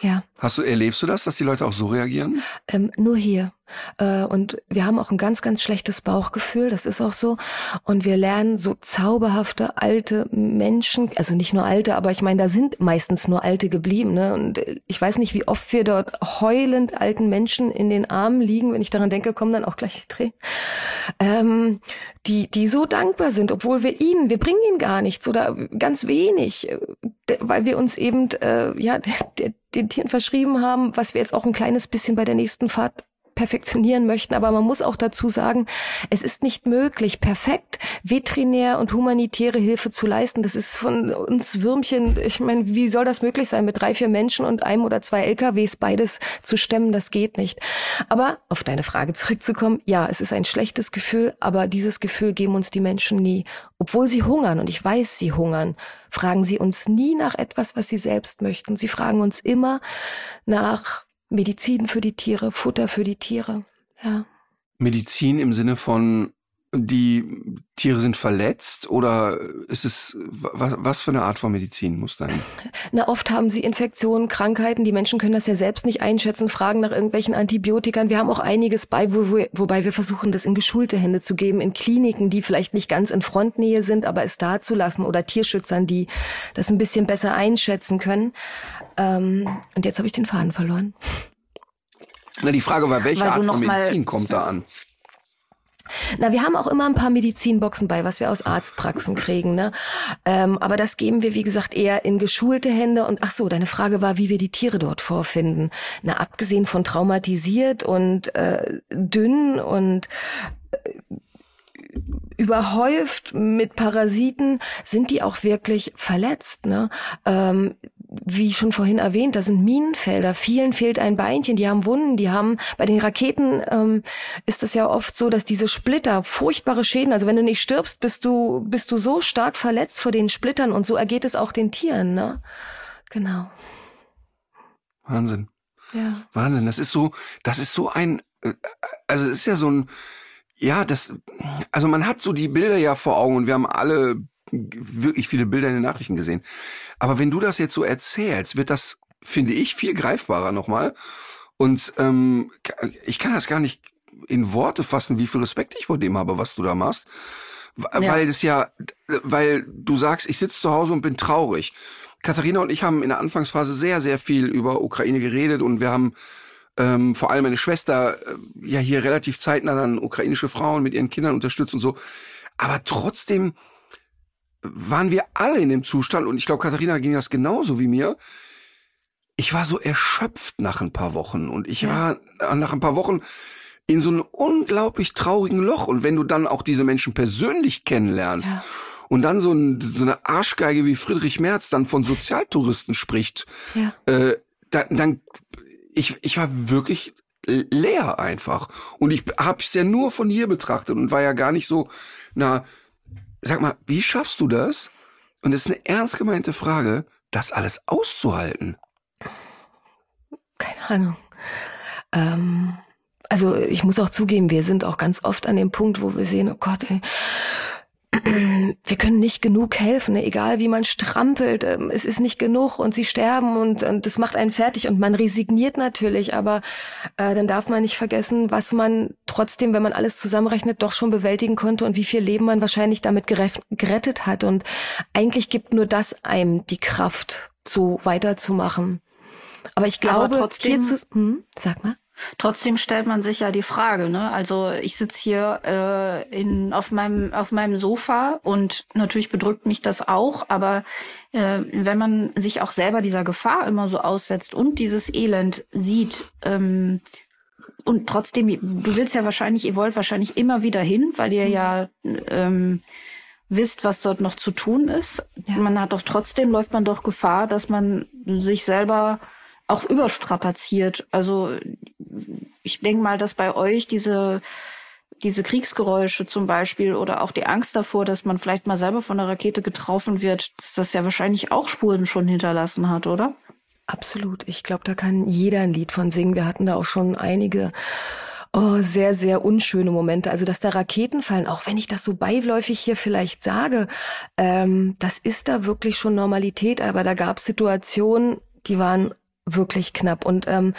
Ja. Hast du, erlebst du das, dass die Leute auch so reagieren? Ähm, nur hier. Äh, und wir haben auch ein ganz, ganz schlechtes Bauchgefühl, das ist auch so. Und wir lernen so zauberhafte alte Menschen, also nicht nur alte, aber ich meine, da sind meistens nur alte geblieben. Ne? Und ich weiß nicht, wie oft wir dort heulend alten Menschen in den Armen liegen. Wenn ich daran denke, kommen dann auch gleich die Tränen. Ähm, die, die so dankbar sind, obwohl wir ihnen, wir bringen ihnen gar nichts oder ganz wenig, äh, weil wir uns eben äh, ja den Tieren verschrieben haben, was wir jetzt auch ein kleines bisschen bei der nächsten Fahrt perfektionieren möchten. Aber man muss auch dazu sagen, es ist nicht möglich, perfekt veterinär und humanitäre Hilfe zu leisten. Das ist von uns Würmchen, ich meine, wie soll das möglich sein, mit drei, vier Menschen und einem oder zwei LKWs beides zu stemmen? Das geht nicht. Aber auf deine Frage zurückzukommen, ja, es ist ein schlechtes Gefühl, aber dieses Gefühl geben uns die Menschen nie. Obwohl sie hungern, und ich weiß, sie hungern, fragen sie uns nie nach etwas, was sie selbst möchten. Sie fragen uns immer nach Medizin für die Tiere, Futter für die Tiere. Ja. Medizin im Sinne von die Tiere sind verletzt oder ist es was, was für eine Art von Medizin muss dann? Na, oft haben sie Infektionen, Krankheiten. Die Menschen können das ja selbst nicht einschätzen, fragen nach irgendwelchen Antibiotikern. Wir haben auch einiges bei, wo, wo, wobei wir versuchen, das in geschulte Hände zu geben, in Kliniken, die vielleicht nicht ganz in Frontnähe sind, aber es da zu lassen oder Tierschützern, die das ein bisschen besser einschätzen können. Ähm, und jetzt habe ich den Faden verloren. Na, die Frage war, welche Art von Medizin kommt da an? Na, wir haben auch immer ein paar Medizinboxen bei, was wir aus Arztpraxen kriegen. Ne? Ähm, aber das geben wir, wie gesagt, eher in geschulte Hände. Und ach so, deine Frage war, wie wir die Tiere dort vorfinden. Na, abgesehen von traumatisiert und äh, dünn und äh, überhäuft mit Parasiten, sind die auch wirklich verletzt. Ne? Ähm, wie schon vorhin erwähnt, da sind Minenfelder. Vielen fehlt ein Beinchen, die haben Wunden, die haben, bei den Raketen ähm, ist es ja oft so, dass diese Splitter furchtbare Schäden, also wenn du nicht stirbst, bist du, bist du so stark verletzt vor den Splittern und so ergeht es auch den Tieren, ne? Genau. Wahnsinn. Ja. Wahnsinn. Das ist so, das ist so ein, äh, also es ist ja so ein, ja, das, also man hat so die Bilder ja vor Augen und wir haben alle wirklich viele Bilder in den Nachrichten gesehen. Aber wenn du das jetzt so erzählst, wird das, finde ich, viel greifbarer nochmal. Und ähm, ich kann das gar nicht in Worte fassen, wie viel Respekt ich vor dem habe, was du da machst. Ja. Weil das ja, weil du sagst, ich sitze zu Hause und bin traurig. Katharina und ich haben in der Anfangsphase sehr, sehr viel über Ukraine geredet und wir haben ähm, vor allem meine Schwester äh, ja hier relativ zeitnah dann ukrainische Frauen mit ihren Kindern unterstützt und so. Aber trotzdem waren wir alle in dem Zustand, und ich glaube, Katharina ging das genauso wie mir. Ich war so erschöpft nach ein paar Wochen und ich ja. war nach ein paar Wochen in so einem unglaublich traurigen Loch. Und wenn du dann auch diese Menschen persönlich kennenlernst ja. und dann so, ein, so, eine Arschgeige wie Friedrich Merz dann von Sozialtouristen spricht, ja. äh, dann, dann ich, ich war wirklich leer einfach. Und ich habe es ja nur von hier betrachtet und war ja gar nicht so, na, Sag mal, wie schaffst du das? Und es ist eine ernst gemeinte Frage, das alles auszuhalten. Keine Ahnung. Ähm, also ich muss auch zugeben, wir sind auch ganz oft an dem Punkt, wo wir sehen, oh Gott, ey, wir können nicht genug helfen, ne? egal wie man strampelt, ähm, es ist nicht genug und sie sterben und, und das macht einen fertig und man resigniert natürlich, aber äh, dann darf man nicht vergessen, was man trotzdem, wenn man alles zusammenrechnet, doch schon bewältigen konnte und wie viel Leben man wahrscheinlich damit gerettet hat und eigentlich gibt nur das einem die Kraft, so weiterzumachen. Aber ich glaube, aber trotzdem, hier zu, hm, sag mal. Trotzdem stellt man sich ja die Frage, ne? Also ich sitze hier äh, in, auf meinem auf meinem Sofa und natürlich bedrückt mich das auch, aber äh, wenn man sich auch selber dieser Gefahr immer so aussetzt und dieses Elend sieht, ähm, und trotzdem, du willst ja wahrscheinlich, ihr wollt wahrscheinlich immer wieder hin, weil ihr ja ähm, wisst, was dort noch zu tun ist. Ja. Man hat doch trotzdem, läuft man doch Gefahr, dass man sich selber auch überstrapaziert. Also ich denke mal, dass bei euch diese diese Kriegsgeräusche zum Beispiel oder auch die Angst davor, dass man vielleicht mal selber von einer Rakete getroffen wird, dass das ja wahrscheinlich auch Spuren schon hinterlassen hat, oder? Absolut. Ich glaube, da kann jeder ein Lied von singen. Wir hatten da auch schon einige oh, sehr, sehr unschöne Momente. Also, dass da Raketen fallen, auch wenn ich das so beiläufig hier vielleicht sage, ähm, das ist da wirklich schon Normalität. Aber da gab es Situationen, die waren wirklich knapp. Und ähm,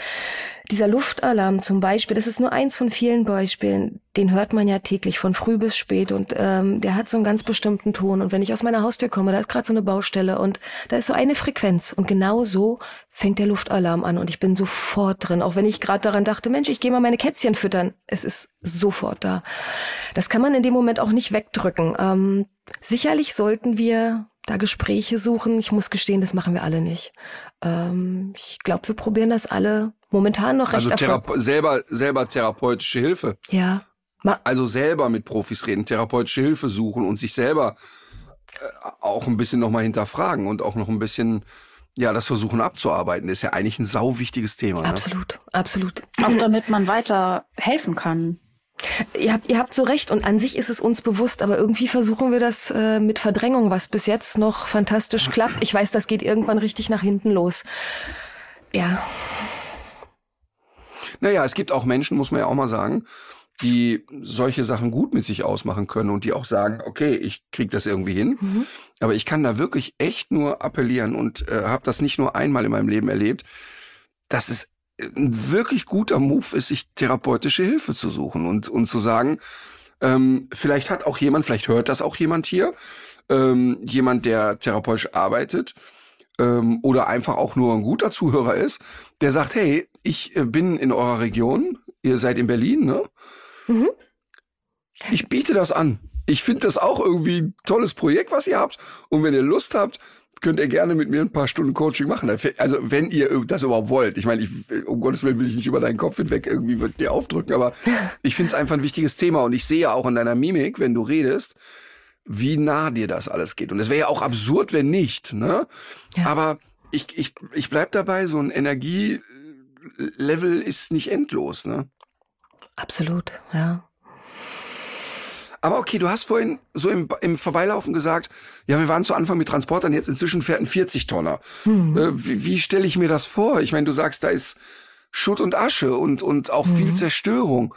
dieser Luftalarm zum Beispiel, das ist nur eins von vielen Beispielen, den hört man ja täglich von früh bis spät und ähm, der hat so einen ganz bestimmten Ton. Und wenn ich aus meiner Haustür komme, da ist gerade so eine Baustelle und da ist so eine Frequenz und genau so fängt der Luftalarm an und ich bin sofort drin, auch wenn ich gerade daran dachte, Mensch, ich gehe mal meine Kätzchen füttern. Es ist sofort da. Das kann man in dem Moment auch nicht wegdrücken. Ähm, sicherlich sollten wir da Gespräche suchen. Ich muss gestehen, das machen wir alle nicht. Ähm, ich glaube, wir probieren das alle momentan noch recht Also Thera selber, selber therapeutische Hilfe. Ja. Ma also selber mit Profis reden, therapeutische Hilfe suchen und sich selber äh, auch ein bisschen nochmal hinterfragen und auch noch ein bisschen ja, das versuchen abzuarbeiten, ist ja eigentlich ein sau wichtiges Thema. Ne? Absolut, absolut. Auch damit man weiter helfen kann. Ihr habt, ihr habt so recht und an sich ist es uns bewusst, aber irgendwie versuchen wir das äh, mit Verdrängung, was bis jetzt noch fantastisch klappt. Ich weiß, das geht irgendwann richtig nach hinten los. Ja. Naja, es gibt auch Menschen, muss man ja auch mal sagen, die solche Sachen gut mit sich ausmachen können und die auch sagen, okay, ich krieg das irgendwie hin. Mhm. Aber ich kann da wirklich echt nur appellieren und äh, habe das nicht nur einmal in meinem Leben erlebt, dass es ein wirklich guter Move ist, sich therapeutische Hilfe zu suchen und, und zu sagen, ähm, vielleicht hat auch jemand, vielleicht hört das auch jemand hier, ähm, jemand, der therapeutisch arbeitet ähm, oder einfach auch nur ein guter Zuhörer ist, der sagt, hey, ich äh, bin in eurer Region, ihr seid in Berlin, ne? Mhm. Ich biete das an. Ich finde das auch irgendwie ein tolles Projekt, was ihr habt. Und wenn ihr Lust habt, könnt ihr gerne mit mir ein paar Stunden Coaching machen. Also wenn ihr das überhaupt wollt. Ich meine, ich, um Gottes Willen will ich nicht über deinen Kopf hinweg irgendwie dir aufdrücken, aber ich finde es einfach ein wichtiges Thema und ich sehe auch in deiner Mimik, wenn du redest, wie nah dir das alles geht. Und es wäre ja auch absurd, wenn nicht. Ne? Ja. Aber ich, ich, ich bleib dabei, so ein Energielevel ist nicht endlos. Ne? Absolut, ja. Aber okay, du hast vorhin so im, im Vorbeilaufen gesagt, ja, wir waren zu Anfang mit Transportern, jetzt inzwischen fährt ein 40-Tonner. Mhm. Äh, wie, wie stelle ich mir das vor? Ich meine, du sagst, da ist Schutt und Asche und, und auch mhm. viel Zerstörung.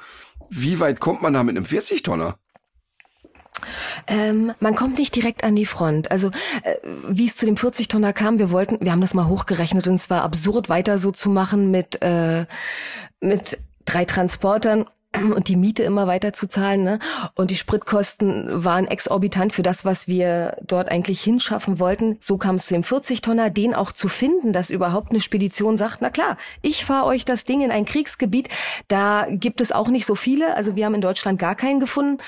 Wie weit kommt man da mit einem 40-Tonner? Ähm, man kommt nicht direkt an die Front. Also äh, wie es zu dem 40-Tonner kam, wir wollten, wir haben das mal hochgerechnet und es war absurd, weiter so zu machen mit äh, mit drei Transportern und die Miete immer weiter zu zahlen. Ne? Und die Spritkosten waren exorbitant für das, was wir dort eigentlich hinschaffen wollten. So kam es zu dem 40-Tonner, den auch zu finden, dass überhaupt eine Spedition sagt, na klar, ich fahre euch das Ding in ein Kriegsgebiet. Da gibt es auch nicht so viele. Also wir haben in Deutschland gar keinen gefunden.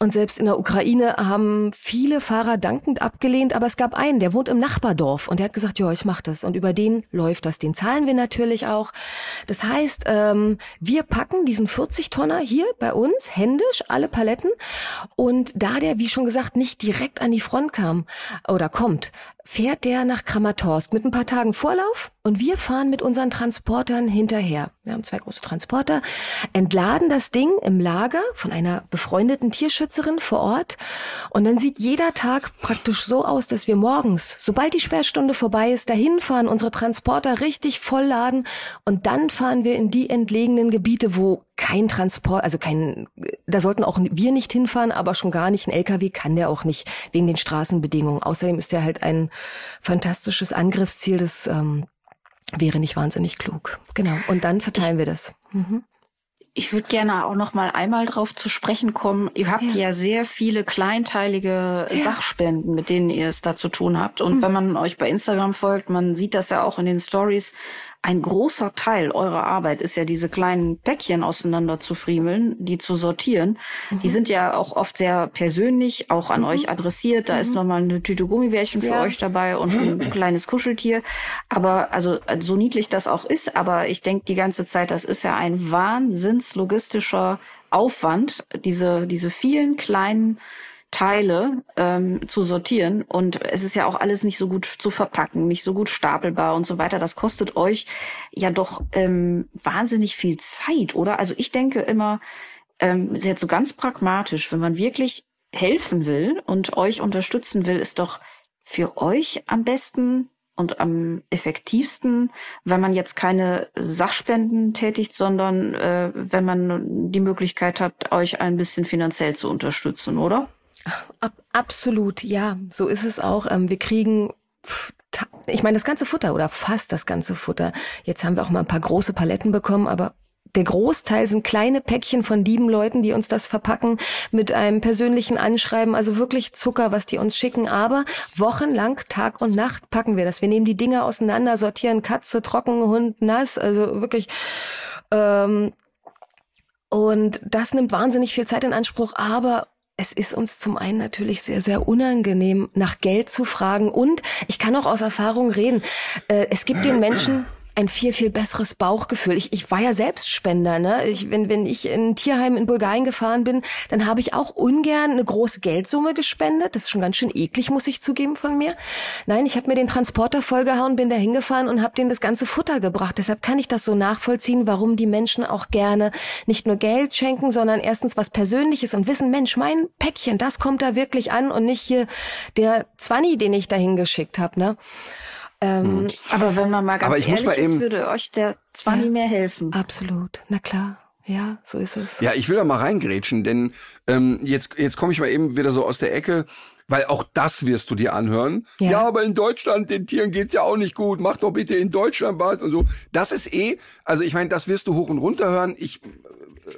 Und selbst in der Ukraine haben viele Fahrer dankend abgelehnt, aber es gab einen, der wohnt im Nachbardorf und der hat gesagt, ja, ich mach das. Und über den läuft das. Den zahlen wir natürlich auch. Das heißt, ähm, wir packen diesen 40-Tonner hier bei uns händisch, alle Paletten. Und da der, wie schon gesagt, nicht direkt an die Front kam oder kommt, fährt der nach Kramatorsk mit ein paar Tagen Vorlauf und wir fahren mit unseren Transportern hinterher. Wir haben zwei große Transporter, entladen das Ding im Lager von einer befreundeten Tierschützerin vor Ort und dann sieht jeder Tag praktisch so aus, dass wir morgens, sobald die Sperrstunde vorbei ist, dahin fahren, unsere Transporter richtig vollladen und dann fahren wir in die entlegenen Gebiete, wo kein Transport, also kein, da sollten auch wir nicht hinfahren, aber schon gar nicht ein LKW kann der auch nicht wegen den Straßenbedingungen. Außerdem ist der halt ein fantastisches Angriffsziel, das ähm, wäre nicht wahnsinnig klug. Genau. Und dann verteilen wir das. Mhm. Ich würde gerne auch noch mal einmal drauf zu sprechen kommen. Ihr habt ja, ja sehr viele kleinteilige ja. Sachspenden, mit denen ihr es da zu tun habt. Und mhm. wenn man euch bei Instagram folgt, man sieht das ja auch in den Stories. Ein großer Teil eurer Arbeit ist ja diese kleinen Päckchen auseinander zu friemeln, die zu sortieren. Mhm. Die sind ja auch oft sehr persönlich, auch an mhm. euch adressiert. Da mhm. ist nochmal eine Tüte Gummibärchen für ja. euch dabei und ein kleines Kuscheltier. Aber also so niedlich das auch ist, aber ich denke die ganze Zeit, das ist ja ein wahnsinns logistischer Aufwand, diese, diese vielen kleinen Teile ähm, zu sortieren. Und es ist ja auch alles nicht so gut zu verpacken, nicht so gut stapelbar und so weiter. Das kostet euch ja doch ähm, wahnsinnig viel Zeit, oder? Also ich denke immer, ähm, jetzt so ganz pragmatisch, wenn man wirklich helfen will und euch unterstützen will, ist doch für euch am besten und am effektivsten, wenn man jetzt keine Sachspenden tätigt, sondern äh, wenn man die Möglichkeit hat, euch ein bisschen finanziell zu unterstützen, oder? Ab, absolut, ja, so ist es auch. Ähm, wir kriegen ich meine, das ganze Futter oder fast das ganze Futter. Jetzt haben wir auch mal ein paar große Paletten bekommen, aber der Großteil sind kleine Päckchen von lieben Leuten, die uns das verpacken mit einem persönlichen Anschreiben, also wirklich Zucker, was die uns schicken. Aber wochenlang, Tag und Nacht packen wir das. Wir nehmen die Dinge auseinander, sortieren Katze, trocken, Hund, nass, also wirklich. Ähm, und das nimmt wahnsinnig viel Zeit in Anspruch, aber es ist uns zum einen natürlich sehr, sehr unangenehm, nach Geld zu fragen. Und ich kann auch aus Erfahrung reden. Äh, es gibt den Menschen, ein viel, viel besseres Bauchgefühl. Ich, ich war ja selbst Spender. Ne? Ich, wenn, wenn ich in ein Tierheim in Bulgarien gefahren bin, dann habe ich auch ungern eine große Geldsumme gespendet. Das ist schon ganz schön eklig, muss ich zugeben von mir. Nein, ich habe mir den Transporter vollgehauen, bin da hingefahren und habe denen das ganze Futter gebracht. Deshalb kann ich das so nachvollziehen, warum die Menschen auch gerne nicht nur Geld schenken, sondern erstens was Persönliches und wissen, Mensch, mein Päckchen, das kommt da wirklich an und nicht hier der Zwanni, den ich dahin geschickt habe. Ne? Ähm, hm. Aber wenn man mal ganz aber ich ehrlich muss mal eben, ist, würde euch der zwar ja, nie mehr helfen. Absolut, na klar. Ja, so ist es. Ja, ich will da mal reingrätschen, denn ähm, jetzt, jetzt komme ich mal eben wieder so aus der Ecke, weil auch das wirst du dir anhören. Ja, ja aber in Deutschland, den Tieren geht's ja auch nicht gut. Mach doch bitte in Deutschland was und so. Das ist eh, also ich meine, das wirst du hoch und runter hören. Ich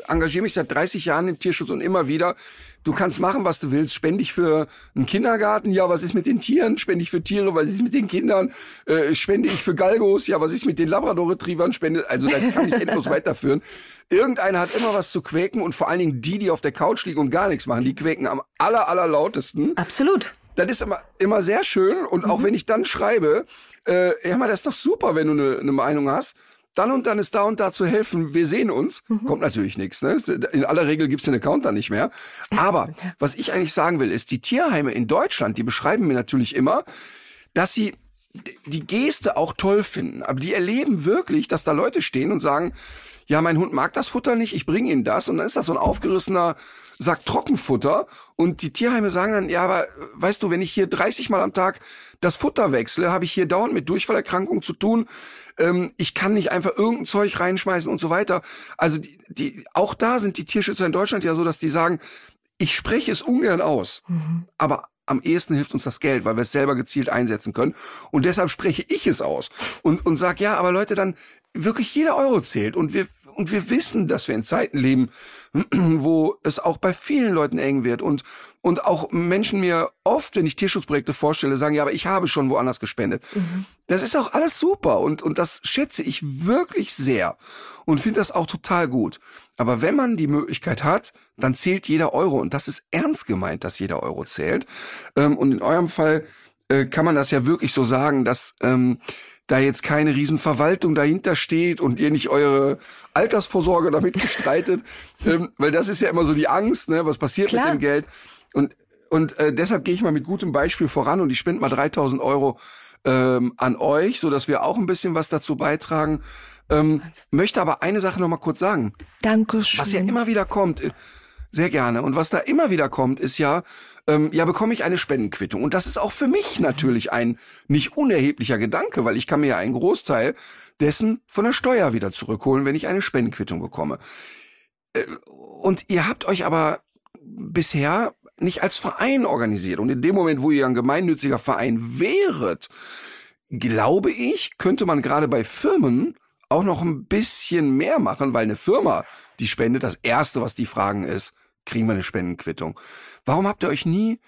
engagiere mich seit 30 Jahren im Tierschutz und immer wieder. Du kannst machen, was du willst. Spende ich für einen Kindergarten? Ja, was ist mit den Tieren? Spende ich für Tiere? Was ist mit den Kindern? Äh, spende ich für Galgos? Ja, was ist mit den Labrador-Retrievern? Spende, also da kann ich endlos weiterführen. Irgendeiner hat immer was zu quäken und vor allen Dingen die, die auf der Couch liegen und gar nichts machen, die quäken am aller, aller lautesten. Absolut. Das ist immer, immer sehr schön und auch mhm. wenn ich dann schreibe, äh, ja, mal, das ist doch super, wenn du eine, eine Meinung hast dann und dann ist da und da zu helfen, wir sehen uns, mhm. kommt natürlich nichts. Ne? In aller Regel gibt's den Account dann nicht mehr. Aber was ich eigentlich sagen will, ist, die Tierheime in Deutschland, die beschreiben mir natürlich immer, dass sie die Geste auch toll finden. Aber die erleben wirklich, dass da Leute stehen und sagen, ja, mein Hund mag das Futter nicht, ich bringe ihm das. Und dann ist das so ein aufgerissener Sack Trockenfutter. Und die Tierheime sagen dann, ja, aber weißt du, wenn ich hier 30 Mal am Tag das Futter wechsle, habe ich hier dauernd mit Durchfallerkrankungen zu tun ähm, ich kann nicht einfach irgendein Zeug reinschmeißen und so weiter. Also die, die, auch da sind die Tierschützer in Deutschland ja so, dass die sagen, ich spreche es ungern aus, mhm. aber am ehesten hilft uns das Geld, weil wir es selber gezielt einsetzen können. Und deshalb spreche ich es aus und, und sag, ja, aber Leute, dann wirklich jeder Euro zählt. Und wir, und wir wissen, dass wir in Zeiten leben, wo es auch bei vielen Leuten eng wird und, und auch Menschen mir oft, wenn ich Tierschutzprojekte vorstelle, sagen, ja, aber ich habe schon woanders gespendet. Mhm. Das ist auch alles super und, und das schätze ich wirklich sehr und finde das auch total gut. Aber wenn man die Möglichkeit hat, dann zählt jeder Euro und das ist ernst gemeint, dass jeder Euro zählt. Ähm, und in eurem Fall äh, kann man das ja wirklich so sagen, dass ähm, da jetzt keine Riesenverwaltung dahinter steht und ihr nicht eure Altersvorsorge damit bestreitet, ähm, weil das ist ja immer so die Angst, ne? was passiert Klar. mit dem Geld. Und, und äh, deshalb gehe ich mal mit gutem Beispiel voran und ich spende mal 3000 Euro ähm, an euch, so dass wir auch ein bisschen was dazu beitragen. Ähm, möchte aber eine Sache noch mal kurz sagen. Dankeschön. Was ja immer wieder kommt, äh, sehr gerne. Und was da immer wieder kommt, ist ja, ähm, ja, bekomme ich eine Spendenquittung. Und das ist auch für mich natürlich ein nicht unerheblicher Gedanke, weil ich kann mir ja einen Großteil dessen von der Steuer wieder zurückholen, wenn ich eine Spendenquittung bekomme. Äh, und ihr habt euch aber bisher nicht als Verein organisiert. Und in dem Moment, wo ihr ein gemeinnütziger Verein wäret, glaube ich, könnte man gerade bei Firmen auch noch ein bisschen mehr machen, weil eine Firma, die spendet, das Erste, was die fragen, ist, kriegen wir eine Spendenquittung. Warum habt ihr euch nie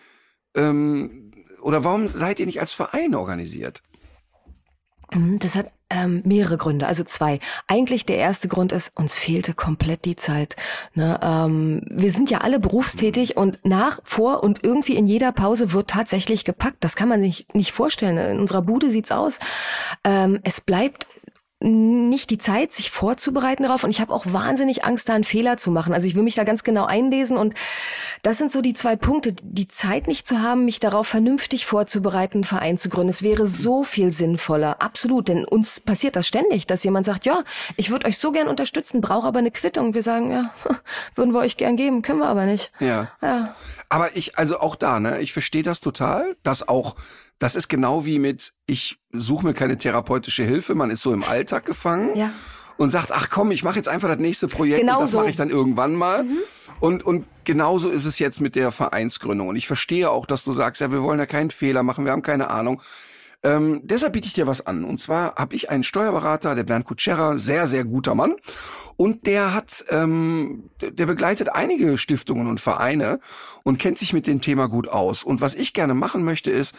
ähm, oder warum seid ihr nicht als Verein organisiert? Mhm, das hat Ähm, mehrere Gründe, also zwei. Eigentlich der erste Grund ist, uns fehlte komplett die Zeit. Ne? Ähm, wir sind ja alle berufstätig und nach, vor und irgendwie in jeder Pause wird tatsächlich gepackt. Das kann man sich nicht vorstellen. In unserer Bude sieht's aus. Ähm, es bleibt nicht die Zeit, sich vorzubereiten darauf. Und ich habe auch wahnsinnig Angst, da einen Fehler zu machen. Also ich will mich da ganz genau einlesen. Und das sind so die zwei Punkte. Die Zeit nicht zu haben, mich darauf vernünftig vorzubereiten, einen Verein zu gründen. Es wäre so viel sinnvoller. Absolut. Denn uns passiert das ständig, dass jemand sagt, ja, ich würde euch so gern unterstützen, brauche aber eine Quittung. Wir sagen, ja, würden wir euch gern geben, können wir aber nicht. Ja. ja. Aber ich, also auch da, ne, ich verstehe das total, dass auch das ist genau wie mit, ich suche mir keine therapeutische Hilfe, man ist so im Alltag gefangen. Ja. Und sagt, ach komm, ich mache jetzt einfach das nächste Projekt genau und das so. mache ich dann irgendwann mal. Mhm. Und, und genauso ist es jetzt mit der Vereinsgründung. Und ich verstehe auch, dass du sagst, ja, wir wollen ja keinen Fehler machen, wir haben keine Ahnung. Ähm, deshalb biete ich dir was an. Und zwar habe ich einen Steuerberater, der Bernd Kutschera, sehr, sehr guter Mann. Und der hat, ähm, der begleitet einige Stiftungen und Vereine und kennt sich mit dem Thema gut aus. Und was ich gerne machen möchte, ist,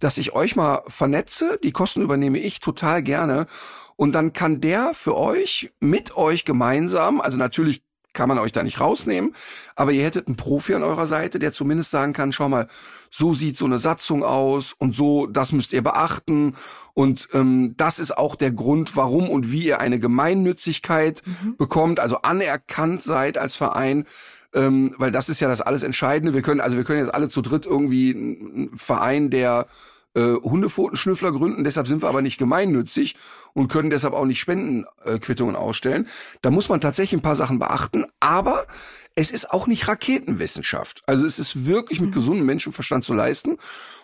dass ich euch mal vernetze. Die Kosten übernehme ich total gerne. Und dann kann der für euch, mit euch gemeinsam, also natürlich kann man euch da nicht rausnehmen, aber ihr hättet einen Profi an eurer Seite, der zumindest sagen kann, schau mal, so sieht so eine Satzung aus und so, das müsst ihr beachten und ähm, das ist auch der Grund, warum und wie ihr eine Gemeinnützigkeit mhm. bekommt, also anerkannt seid als Verein ähm, weil das ist ja das alles Entscheidende. Wir können, also wir können jetzt alle zu dritt irgendwie einen Verein, der äh, Hundepfotenschnüffler gründen, deshalb sind wir aber nicht gemeinnützig und können deshalb auch nicht Spendenquittungen äh, ausstellen. Da muss man tatsächlich ein paar Sachen beachten, aber es ist auch nicht Raketenwissenschaft. Also es ist wirklich mit mhm. gesundem Menschenverstand zu leisten.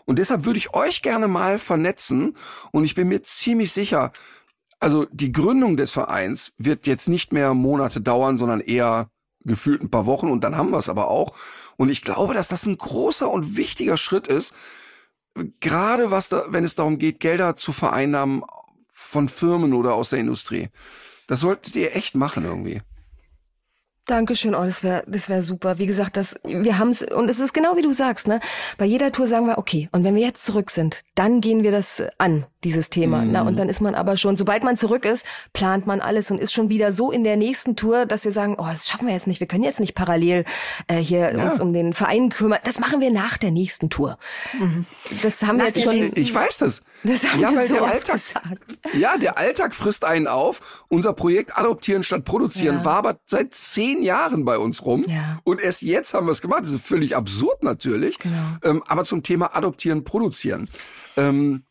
Und deshalb würde ich euch gerne mal vernetzen und ich bin mir ziemlich sicher, also die Gründung des Vereins wird jetzt nicht mehr Monate dauern, sondern eher gefühlt ein paar Wochen und dann haben wir es aber auch. Und ich glaube, dass das ein großer und wichtiger Schritt ist, gerade was da, wenn es darum geht, Gelder zu vereinnahmen von Firmen oder aus der Industrie. Das solltet ihr echt machen irgendwie. Dankeschön, oh, das wäre das wär super. Wie gesagt, das, wir haben es, und es ist genau wie du sagst, ne? Bei jeder Tour sagen wir, okay, und wenn wir jetzt zurück sind, dann gehen wir das an dieses Thema. Mhm. Na, und dann ist man aber schon, sobald man zurück ist, plant man alles und ist schon wieder so in der nächsten Tour, dass wir sagen, oh, das schaffen wir jetzt nicht. Wir können jetzt nicht parallel äh, hier ja. uns um den Verein kümmern. Das machen wir nach der nächsten Tour. Mhm. Das haben nach wir jetzt schon. Ich weiß das. Das haben ja, wir so der Alltag, gesagt. Ja, der Alltag frisst einen auf. Unser Projekt Adoptieren statt Produzieren ja. war aber seit zehn Jahren bei uns rum. Ja. Und erst jetzt haben wir es gemacht. Das ist völlig absurd natürlich. Genau. Ähm, aber zum Thema Adoptieren, Produzieren. Ähm,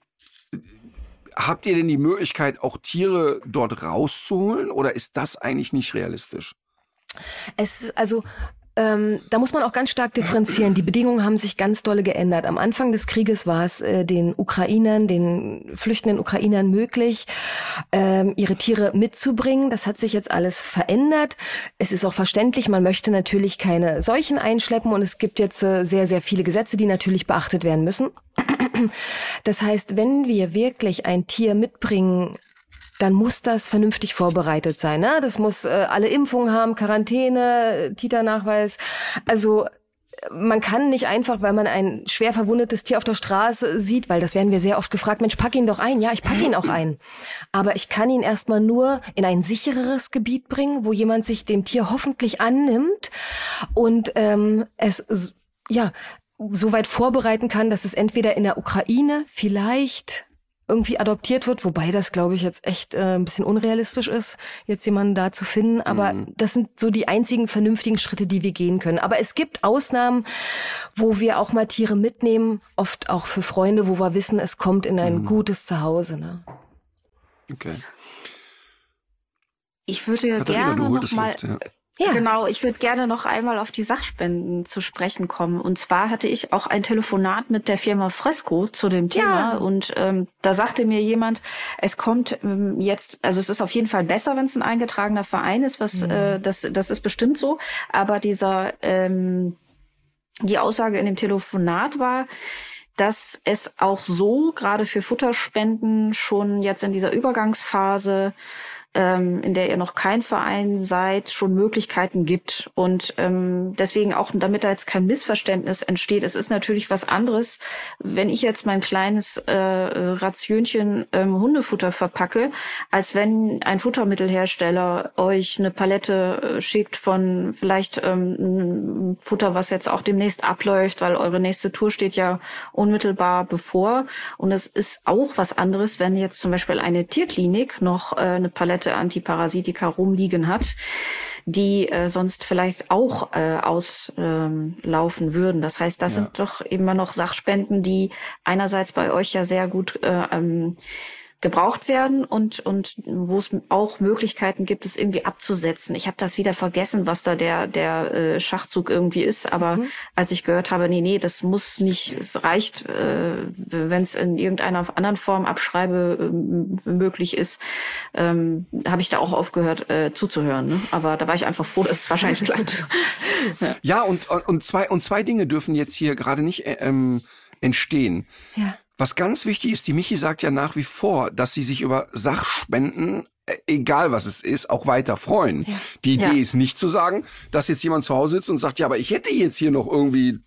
Habt ihr denn die Möglichkeit, auch Tiere dort rauszuholen oder ist das eigentlich nicht realistisch? Es also ähm, da muss man auch ganz stark differenzieren. Die Bedingungen haben sich ganz dolle geändert. Am Anfang des Krieges war es äh, den Ukrainern, den flüchtenden Ukrainern möglich, ähm, ihre Tiere mitzubringen. Das hat sich jetzt alles verändert. Es ist auch verständlich, man möchte natürlich keine Seuchen einschleppen und es gibt jetzt äh, sehr, sehr viele Gesetze, die natürlich beachtet werden müssen. Das heißt, wenn wir wirklich ein Tier mitbringen dann muss das vernünftig vorbereitet sein. Ne? Das muss äh, alle Impfungen haben, Quarantäne, Titernachweis. Also man kann nicht einfach, weil man ein schwer verwundetes Tier auf der Straße sieht, weil das werden wir sehr oft gefragt, Mensch, pack ihn doch ein. Ja, ich pack ihn auch ein. Aber ich kann ihn erstmal nur in ein sichereres Gebiet bringen, wo jemand sich dem Tier hoffentlich annimmt und ähm, es ja so weit vorbereiten kann, dass es entweder in der Ukraine vielleicht irgendwie adoptiert wird, wobei das, glaube ich, jetzt echt äh, ein bisschen unrealistisch ist, jetzt jemanden da zu finden. Aber mhm. das sind so die einzigen vernünftigen Schritte, die wir gehen können. Aber es gibt Ausnahmen, wo wir auch mal Tiere mitnehmen, oft auch für Freunde, wo wir wissen, es kommt in ein mhm. gutes Zuhause. Ne? Okay. Ich würde Katharina, gerne noch mal, Luft, ja. Ja. Genau, ich würde gerne noch einmal auf die Sachspenden zu sprechen kommen. Und zwar hatte ich auch ein Telefonat mit der Firma Fresco zu dem Thema. Ja. Und ähm, da sagte mir jemand, es kommt ähm, jetzt, also es ist auf jeden Fall besser, wenn es ein eingetragener Verein ist, was mhm. äh, das, das ist bestimmt so. Aber dieser ähm, die Aussage in dem Telefonat war, dass es auch so gerade für Futterspenden schon jetzt in dieser Übergangsphase ähm, in der ihr noch kein Verein seid, schon Möglichkeiten gibt. Und ähm, deswegen auch, damit da jetzt kein Missverständnis entsteht, es ist natürlich was anderes, wenn ich jetzt mein kleines äh, Rationchen ähm, Hundefutter verpacke, als wenn ein Futtermittelhersteller euch eine Palette äh, schickt von vielleicht ähm, Futter, was jetzt auch demnächst abläuft, weil eure nächste Tour steht ja unmittelbar bevor. Und es ist auch was anderes, wenn jetzt zum Beispiel eine Tierklinik noch äh, eine Palette Antiparasitika rumliegen hat, die äh, sonst vielleicht auch äh, auslaufen ähm, würden. Das heißt, das ja. sind doch immer noch Sachspenden, die einerseits bei euch ja sehr gut äh, ähm, gebraucht werden und und wo es auch Möglichkeiten gibt, es irgendwie abzusetzen. Ich habe das wieder vergessen, was da der der äh, Schachzug irgendwie ist, aber mhm. als ich gehört habe, nee, nee, das muss nicht, es reicht, äh, wenn es in irgendeiner anderen Form Abschreibe äh, möglich ist, ähm, habe ich da auch aufgehört äh, zuzuhören. Ne? Aber da war ich einfach froh, dass es wahrscheinlich klappt. ja. ja, und und zwei und zwei Dinge dürfen jetzt hier gerade nicht äh, ähm, entstehen. Ja. Was ganz wichtig ist, die Michi sagt ja nach wie vor, dass sie sich über Sachspenden egal was es ist, auch weiter freuen. Ja. Die Idee ja. ist nicht zu sagen, dass jetzt jemand zu Hause sitzt und sagt, ja, aber ich hätte jetzt hier noch irgendwie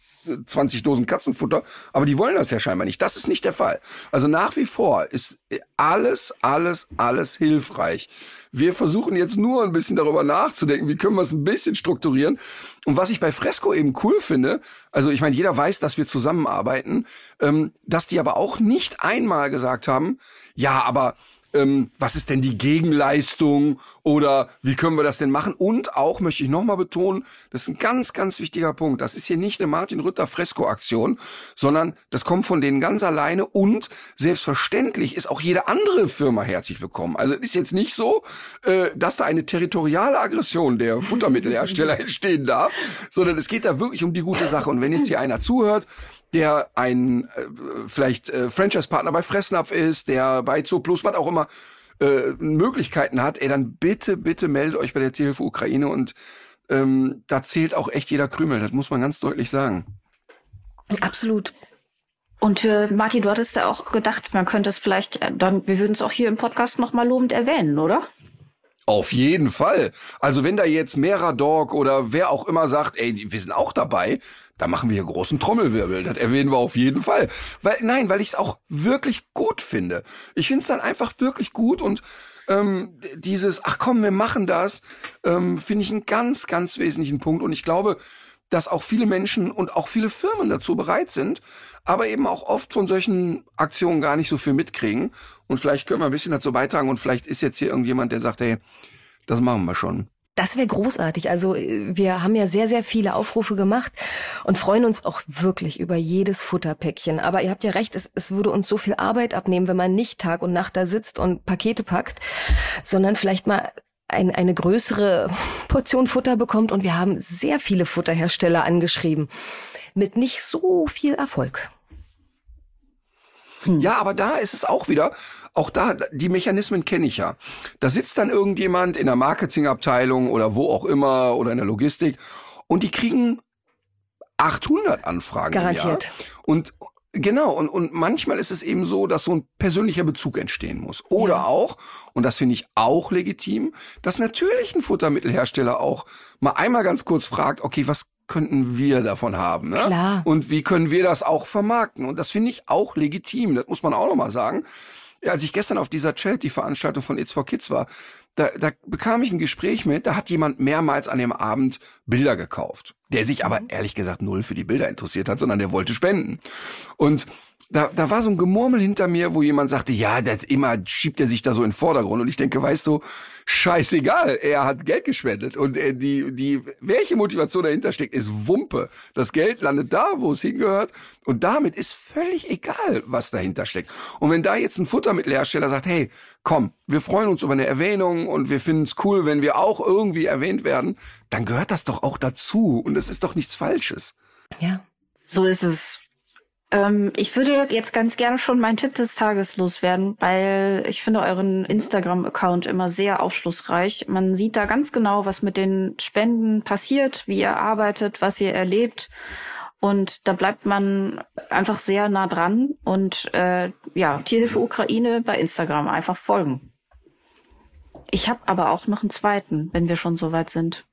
20 Dosen Katzenfutter, aber die wollen das ja scheinbar nicht. Das ist nicht der Fall. Also nach wie vor ist alles, alles, alles hilfreich. Wir versuchen jetzt nur ein bisschen darüber nachzudenken, wie können wir es ein bisschen strukturieren. Und was ich bei Fresco eben cool finde, also ich meine, jeder weiß, dass wir zusammenarbeiten, ähm, dass die aber auch nicht einmal gesagt haben, ja, aber ähm, was ist denn die Gegenleistung oder wie können wir das denn machen? Und auch möchte ich nochmal betonen, das ist ein ganz, ganz wichtiger Punkt. Das ist hier nicht eine Martin Rütter Fresco-Aktion, sondern das kommt von denen ganz alleine und selbstverständlich ist auch jede andere Firma herzlich willkommen. Also es ist jetzt nicht so, äh, dass da eine territoriale Aggression der Futtermittelhersteller entstehen darf, sondern es geht da wirklich um die gute Sache. Und wenn jetzt hier einer zuhört, der ein äh, vielleicht äh, Franchise-Partner bei Fressnapf ist, der bei Zooplus, was auch immer, äh, Möglichkeiten hat, ey, dann bitte, bitte meldet euch bei der Tierhilfe Ukraine und ähm, da zählt auch echt jeder Krümel, das muss man ganz deutlich sagen. Absolut. Und für Martin, du hattest ja auch gedacht, man könnte es vielleicht, äh, dann, wir würden es auch hier im Podcast nochmal lobend erwähnen, oder? Auf jeden Fall. Also wenn da jetzt Mera Dog oder wer auch immer sagt, ey, wir sind auch dabei, da machen wir hier großen Trommelwirbel. Das erwähnen wir auf jeden Fall. Weil, nein, weil ich es auch wirklich gut finde. Ich finde es dann einfach wirklich gut und ähm, dieses, ach komm, wir machen das, ähm, finde ich einen ganz, ganz wesentlichen Punkt. Und ich glaube, dass auch viele Menschen und auch viele Firmen dazu bereit sind, aber eben auch oft von solchen Aktionen gar nicht so viel mitkriegen. Und vielleicht können wir ein bisschen dazu beitragen und vielleicht ist jetzt hier irgendjemand, der sagt, hey, das machen wir schon. Das wäre großartig. Also wir haben ja sehr, sehr viele Aufrufe gemacht und freuen uns auch wirklich über jedes Futterpäckchen. Aber ihr habt ja recht, es, es würde uns so viel Arbeit abnehmen, wenn man nicht Tag und Nacht da sitzt und Pakete packt, sondern vielleicht mal ein, eine größere Portion Futter bekommt. Und wir haben sehr viele Futterhersteller angeschrieben mit nicht so viel Erfolg. Hm. Ja, aber da ist es auch wieder, auch da, die Mechanismen kenne ich ja. Da sitzt dann irgendjemand in der Marketingabteilung oder wo auch immer oder in der Logistik und die kriegen 800 Anfragen. Garantiert. Und Genau, und, und manchmal ist es eben so, dass so ein persönlicher Bezug entstehen muss. Oder ja. auch, und das finde ich auch legitim, dass natürlich ein Futtermittelhersteller auch mal einmal ganz kurz fragt, okay, was könnten wir davon haben? Ne? Klar. Und wie können wir das auch vermarkten? Und das finde ich auch legitim, das muss man auch nochmal sagen. Ja, als ich gestern auf dieser Charity-Veranstaltung von It's for Kids war, da, da bekam ich ein Gespräch mit, da hat jemand mehrmals an dem Abend Bilder gekauft, der sich aber mhm. ehrlich gesagt null für die Bilder interessiert hat, sondern der wollte spenden. Und da, da war so ein Gemurmel hinter mir, wo jemand sagte, ja, das immer schiebt er sich da so in den Vordergrund. Und ich denke, weißt du, scheißegal, er hat Geld gespendet. Und äh, die, die, welche Motivation dahinter steckt, ist Wumpe. Das Geld landet da, wo es hingehört. Und damit ist völlig egal, was dahinter steckt. Und wenn da jetzt ein Futtermittelhersteller sagt, hey, komm, wir freuen uns über eine Erwähnung und wir finden es cool, wenn wir auch irgendwie erwähnt werden, dann gehört das doch auch dazu. Und es ist doch nichts Falsches. Ja. So ist es. Ähm, ich würde jetzt ganz gerne schon meinen Tipp des Tages loswerden, weil ich finde euren Instagram-Account immer sehr aufschlussreich. Man sieht da ganz genau, was mit den Spenden passiert, wie ihr arbeitet, was ihr erlebt. Und da bleibt man einfach sehr nah dran. Und äh, ja, Tierhilfe Ukraine bei Instagram einfach folgen. Ich habe aber auch noch einen zweiten, wenn wir schon so weit sind.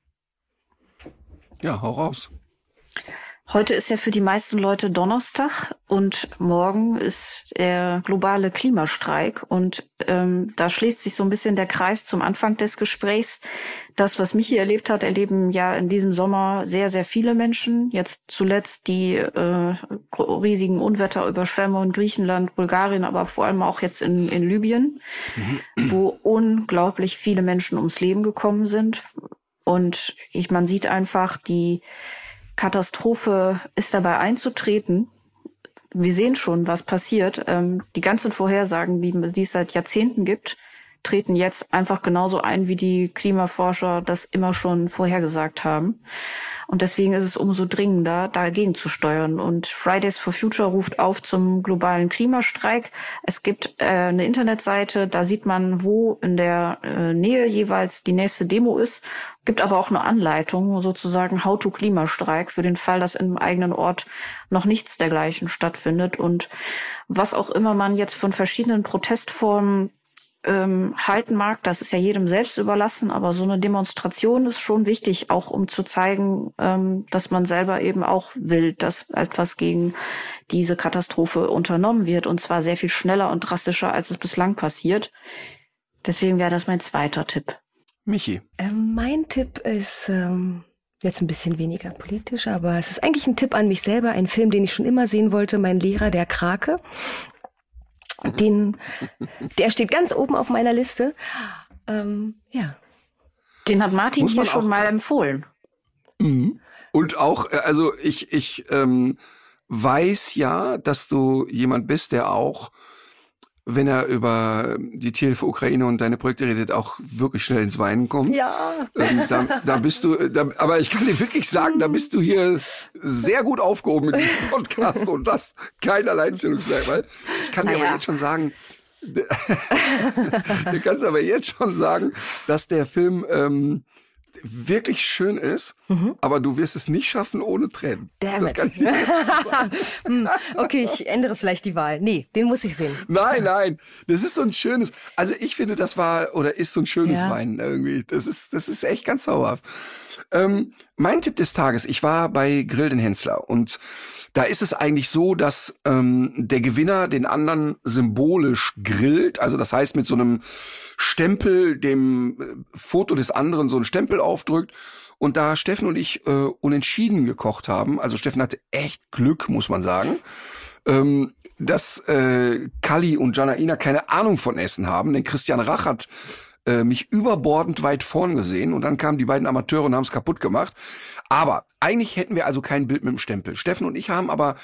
Ja, hau raus. Heute ist ja für die meisten Leute Donnerstag und morgen ist der globale Klimastreik. Und ähm, da schließt sich so ein bisschen der Kreis zum Anfang des Gesprächs. Das, was Michi erlebt hat, erleben ja in diesem Sommer sehr, sehr viele Menschen. Jetzt zuletzt die äh, riesigen Unwetter, Überschwemmungen in Griechenland, Bulgarien, aber vor allem auch jetzt in, in Libyen, mhm. wo unglaublich viele Menschen ums Leben gekommen sind. Und ich, man sieht einfach die Katastrophe ist dabei einzutreten. Wir sehen schon, was passiert. Ähm, die ganzen Vorhersagen, die, die es seit Jahrzehnten gibt, treten jetzt einfach genauso ein, wie die Klimaforscher das immer schon vorhergesagt haben. Und deswegen ist es umso dringender, dagegen zu steuern. Und Fridays for Future ruft auf zum globalen Klimastreik. Es gibt äh, eine Internetseite, da sieht man, wo in der äh, Nähe jeweils die nächste Demo ist. Gibt aber auch eine Anleitung, sozusagen How to Klimastreik, für den Fall, dass im eigenen Ort noch nichts dergleichen stattfindet. Und was auch immer man jetzt von verschiedenen Protestformen ähm, halten mag, das ist ja jedem selbst überlassen, aber so eine Demonstration ist schon wichtig, auch um zu zeigen, ähm, dass man selber eben auch will, dass etwas gegen diese Katastrophe unternommen wird und zwar sehr viel schneller und drastischer, als es bislang passiert. Deswegen wäre das mein zweiter Tipp. Michi. Ähm, mein Tipp ist ähm, jetzt ein bisschen weniger politisch, aber es ist eigentlich ein Tipp an mich selber, ein Film, den ich schon immer sehen wollte, mein Lehrer, der Krake. Den, der steht ganz oben auf meiner Liste. Ähm, ja. Den hat Martin hier schon mal empfohlen. Mhm. Und auch, äh, also ich, ich ähm, weiß ja, dass du jemand bist, der auch wenn er über die Tierhilfe Ukraine und deine Projekte redet, auch wirklich schnell ins Weinen kommt. Ja. Ähm, da, da bist du, da, aber ich kann dir wirklich sagen, da bist du hier sehr gut aufgehoben mit diesem Podcast und das kein Alleinstellungsmerkmal. Ich kann dir naja. aber jetzt schon sagen, du kannst aber jetzt schon sagen, dass der Film ähm, wirklich schön ist, mhm. aber du wirst es nicht schaffen ohne Tränen. Damn it. Hm, okay, ich ändere vielleicht die Wahl. Nee, den muss ich sehen. Nein, nein, das ist so ein schönes, also ich finde, das war oder ist so ein schönes ja. Weinen irgendwie. Das ist, das ist echt ganz zauberhaft. Ähm, mein Tipp des Tages, ich war bei Grill den Hensler und da ist es eigentlich so, dass ähm, der Gewinner den anderen symbolisch grillt, also das heißt mit so einem Stempel dem äh, Foto des anderen so einen Stempel aufdrückt. Und da Steffen und ich äh, unentschieden gekocht haben, also Steffen hatte echt Glück, muss man sagen, ähm, dass äh, Kali und Janaina keine Ahnung von Essen haben, denn Christian Rach hat äh, mich überbordend weit vorn gesehen und dann kamen die beiden Amateure und haben es kaputt gemacht. Aber eigentlich hätten wir also kein Bild mit dem Stempel. Steffen und ich haben aber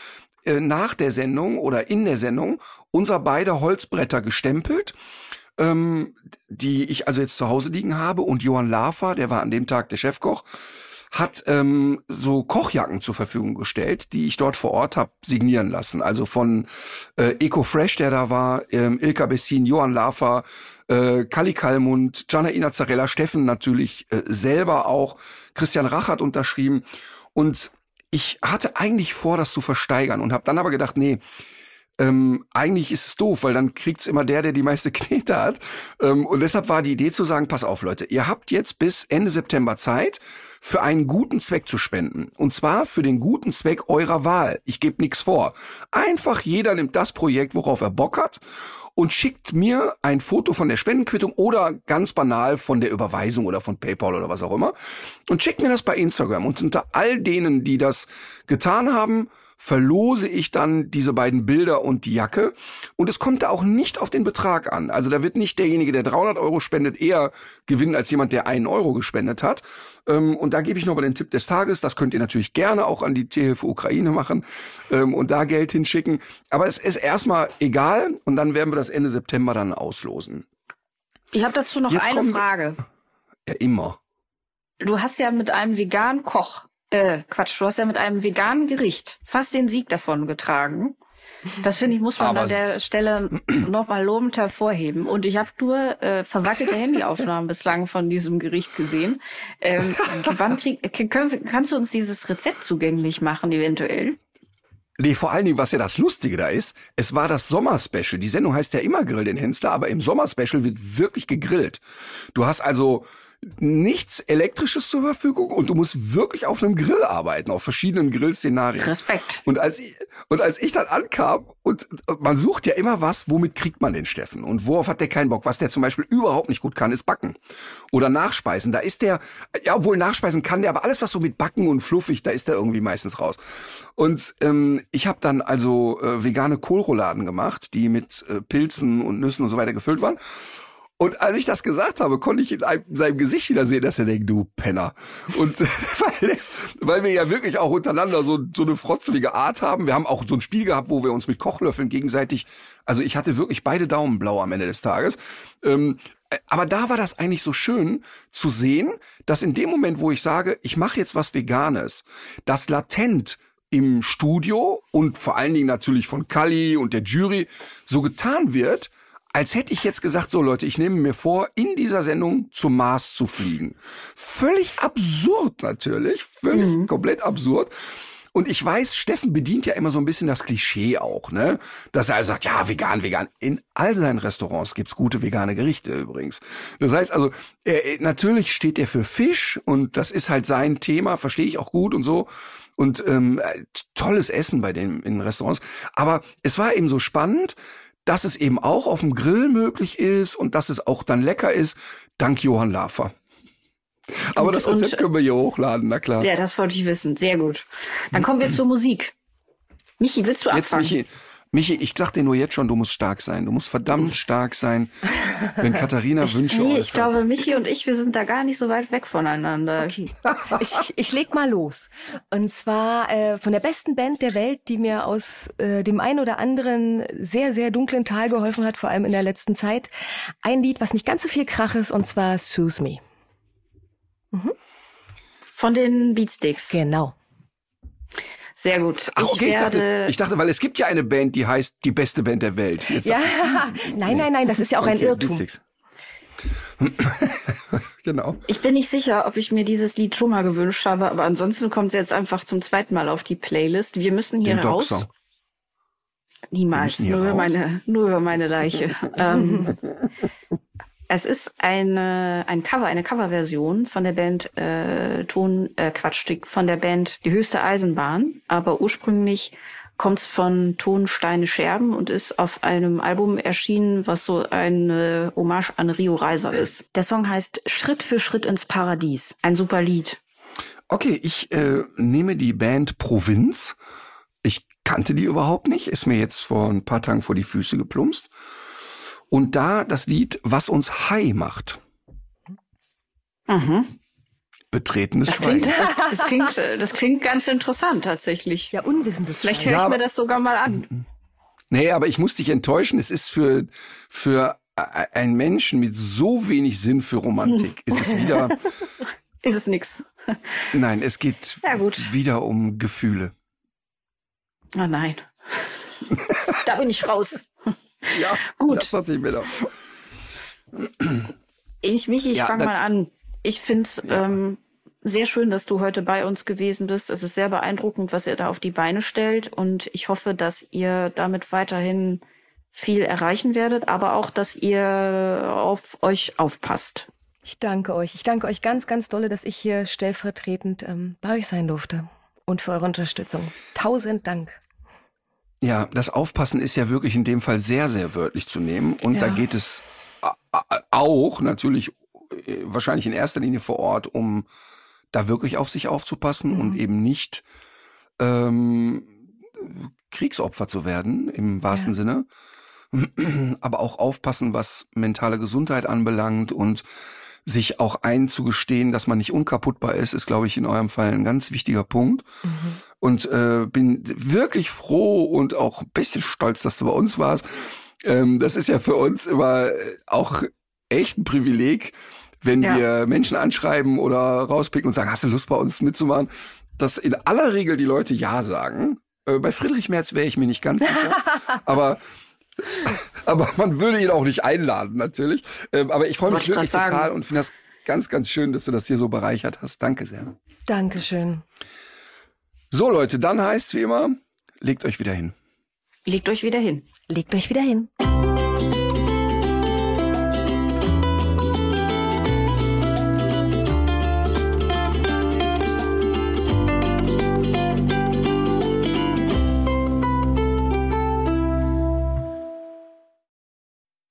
äh, nach der Sendung oder in der Sendung unser beide Holzbretter gestempelt ähm, die ich also jetzt zu Hause liegen habe. Und Johann Lafer, der war an dem Tag der Chefkoch, hat ähm, so Kochjacken zur Verfügung gestellt, die ich dort vor Ort habe signieren lassen. Also von äh, Eco Fresh, der da war, ähm, Ilka Bessin, Johann Lafer, äh, Kali Kalmund, Gianna Inazzarella, Steffen natürlich äh, selber auch, Christian Rach hat unterschrieben. Und ich hatte eigentlich vor, das zu versteigern und habe dann aber gedacht, nee, ähm, eigentlich ist es doof, weil dann kriegt's immer der, der die meiste Knete hat. Ähm, und deshalb war die Idee zu sagen, pass auf Leute, ihr habt jetzt bis Ende September Zeit, für einen guten Zweck zu spenden. Und zwar für den guten Zweck eurer Wahl. Ich gebe nichts vor. Einfach jeder nimmt das Projekt, worauf er Bock hat und schickt mir ein Foto von der Spendenquittung oder ganz banal von der Überweisung oder von PayPal oder was auch immer und schickt mir das bei Instagram. Und unter all denen, die das getan haben, verlose ich dann diese beiden Bilder und die Jacke. Und es kommt da auch nicht auf den Betrag an. Also da wird nicht derjenige, der 300 Euro spendet, eher gewinnen als jemand, der einen Euro gespendet hat. Ähm, und da gebe ich nochmal den Tipp des Tages. Das könnt ihr natürlich gerne auch an die Tierhilfe Ukraine machen ähm, und da Geld hinschicken. Aber es ist erstmal egal und dann werden wir das Ende September dann auslosen. Ich habe dazu noch Jetzt eine Frage. Ja, immer. Du hast ja mit einem veganen Koch äh, Quatsch, du hast ja mit einem veganen Gericht fast den Sieg davon getragen. Das finde ich, muss man Aber an der Stelle nochmal lobend hervorheben. Und ich habe nur äh, verwackelte Handyaufnahmen bislang von diesem Gericht gesehen. Ähm, wann krieg, können, kannst du uns dieses Rezept zugänglich machen, eventuell? Nee, vor allen Dingen, was ja das Lustige da ist, es war das Sommerspecial. Die Sendung heißt ja immer Grill den Hensler, aber im Sommerspecial wird wirklich gegrillt. Du hast also nichts Elektrisches zur Verfügung und du musst wirklich auf einem Grill arbeiten, auf verschiedenen Grillszenarien. Respekt. Und als ich, und als ich dann ankam und man sucht ja immer was, womit kriegt man den Steffen und worauf hat der keinen Bock? Was der zum Beispiel überhaupt nicht gut kann, ist backen oder nachspeisen. Da ist der, ja, obwohl nachspeisen kann der, aber alles was so mit backen und fluffig, da ist der irgendwie meistens raus. Und ähm, ich habe dann also äh, vegane Kohlrouladen gemacht, die mit äh, Pilzen und Nüssen und so weiter gefüllt waren. Und als ich das gesagt habe, konnte ich in, einem, in seinem Gesicht wieder sehen, dass er denkt, du Penner. Und weil, weil wir ja wirklich auch untereinander so, so eine frotzelige Art haben. Wir haben auch so ein Spiel gehabt, wo wir uns mit Kochlöffeln gegenseitig, also ich hatte wirklich beide Daumen blau am Ende des Tages. Ähm, aber da war das eigentlich so schön zu sehen, dass in dem Moment, wo ich sage, ich mache jetzt was Veganes, das latent im Studio und vor allen Dingen natürlich von Kali und der Jury so getan wird, als hätte ich jetzt gesagt, so Leute, ich nehme mir vor, in dieser Sendung zum Mars zu fliegen. Völlig absurd natürlich, völlig mhm. komplett absurd. Und ich weiß, Steffen bedient ja immer so ein bisschen das Klischee auch, ne? Dass er sagt, ja, vegan, vegan. In all seinen Restaurants gibt's gute vegane Gerichte übrigens. Das heißt also, er, natürlich steht er für Fisch und das ist halt sein Thema, verstehe ich auch gut und so. Und ähm, tolles Essen bei den in Restaurants. Aber es war eben so spannend, dass es eben auch auf dem Grill möglich ist und dass es auch dann lecker ist, dank Johann Lafer. Aber und, das Rezept und, können wir hier hochladen, na klar. Ja, das wollte ich wissen. Sehr gut. Dann kommen wir zur Musik. Michi, willst du anfangen? Jetzt, Michi, Michi, ich sag dir nur jetzt schon, du musst stark sein. Du musst verdammt stark sein, wenn Katharina ich, Wünsche nee, Ich glaube, Michi und ich, wir sind da gar nicht so weit weg voneinander. Okay. ich, ich leg mal los. Und zwar äh, von der besten Band der Welt, die mir aus äh, dem einen oder anderen sehr, sehr dunklen Tal geholfen hat, vor allem in der letzten Zeit. Ein Lied, was nicht ganz so viel Krach ist, und zwar Soothe Me. Mhm. Von den Beatsticks. Genau. Sehr gut. Ach, okay, ich, werde... ich, dachte, ich dachte, weil es gibt ja eine Band, die heißt die beste Band der Welt. Jetzt ja, nein, nein, nein, das ist ja auch okay, ein Irrtum. genau. Ich bin nicht sicher, ob ich mir dieses Lied schon mal gewünscht habe, aber ansonsten kommt es jetzt einfach zum zweiten Mal auf die Playlist. Wir müssen hier Den raus. Niemals, nur über, meine, nur über meine Leiche. ähm, es ist eine, ein Cover, eine Coverversion von der Band äh, Ton, äh, Quatsch, von der Band Die höchste Eisenbahn, aber ursprünglich kommt's von Tonsteine Scherben und ist auf einem Album erschienen, was so eine Hommage an Rio Reiser ist. Der Song heißt Schritt für Schritt ins Paradies. Ein super Lied. Okay, ich äh, nehme die Band Provinz. Ich kannte die überhaupt nicht, ist mir jetzt vor ein paar Tagen vor die Füße geplumpst. Und da das Lied Was uns high macht. Mhm. Betretenes das klingt, das, das, klingt, das klingt ganz interessant tatsächlich. Ja, unwissendes. Vielleicht höre ich ja, mir das sogar mal an. Nee, aber ich muss dich enttäuschen. Es ist für, für einen Menschen mit so wenig Sinn für Romantik, ist es wieder. ist es nix. Nein, es geht ja, wieder um Gefühle. Oh nein. da bin ich raus. Ja, gut. Das sich mir Ich, Michi, ich ja, fange mal an. Ich finde es ja. ähm, sehr schön, dass du heute bei uns gewesen bist. Es ist sehr beeindruckend, was ihr da auf die Beine stellt. Und ich hoffe, dass ihr damit weiterhin viel erreichen werdet, aber auch, dass ihr auf euch aufpasst. Ich danke euch. Ich danke euch ganz, ganz dolle, dass ich hier stellvertretend ähm, bei euch sein durfte und für eure Unterstützung. Tausend Dank. Ja, das Aufpassen ist ja wirklich in dem Fall sehr, sehr wörtlich zu nehmen. Und ja. da geht es auch natürlich äh, wahrscheinlich in erster Linie vor Ort, um da wirklich auf sich aufzupassen mhm. und eben nicht ähm, Kriegsopfer zu werden, im wahrsten ja. Sinne. Aber auch aufpassen, was mentale Gesundheit anbelangt und sich auch einzugestehen, dass man nicht unkaputtbar ist, ist, glaube ich, in eurem Fall ein ganz wichtiger Punkt. Mhm. Und äh, bin wirklich froh und auch ein bisschen stolz, dass du bei uns warst. Ähm, das ist ja für uns immer auch echt ein Privileg, wenn ja. wir Menschen anschreiben oder rauspicken und sagen, hast du Lust bei uns mitzumachen? Dass in aller Regel die Leute Ja sagen. Äh, bei Friedrich Merz wäre ich mir nicht ganz sicher. aber aber man würde ihn auch nicht einladen, natürlich. Ähm, aber ich freue mich wirklich total und finde das ganz, ganz schön, dass du das hier so bereichert hast. Danke sehr. Dankeschön. So, Leute, dann heißt wie immer, legt euch wieder hin. Legt euch wieder hin. Legt euch wieder hin.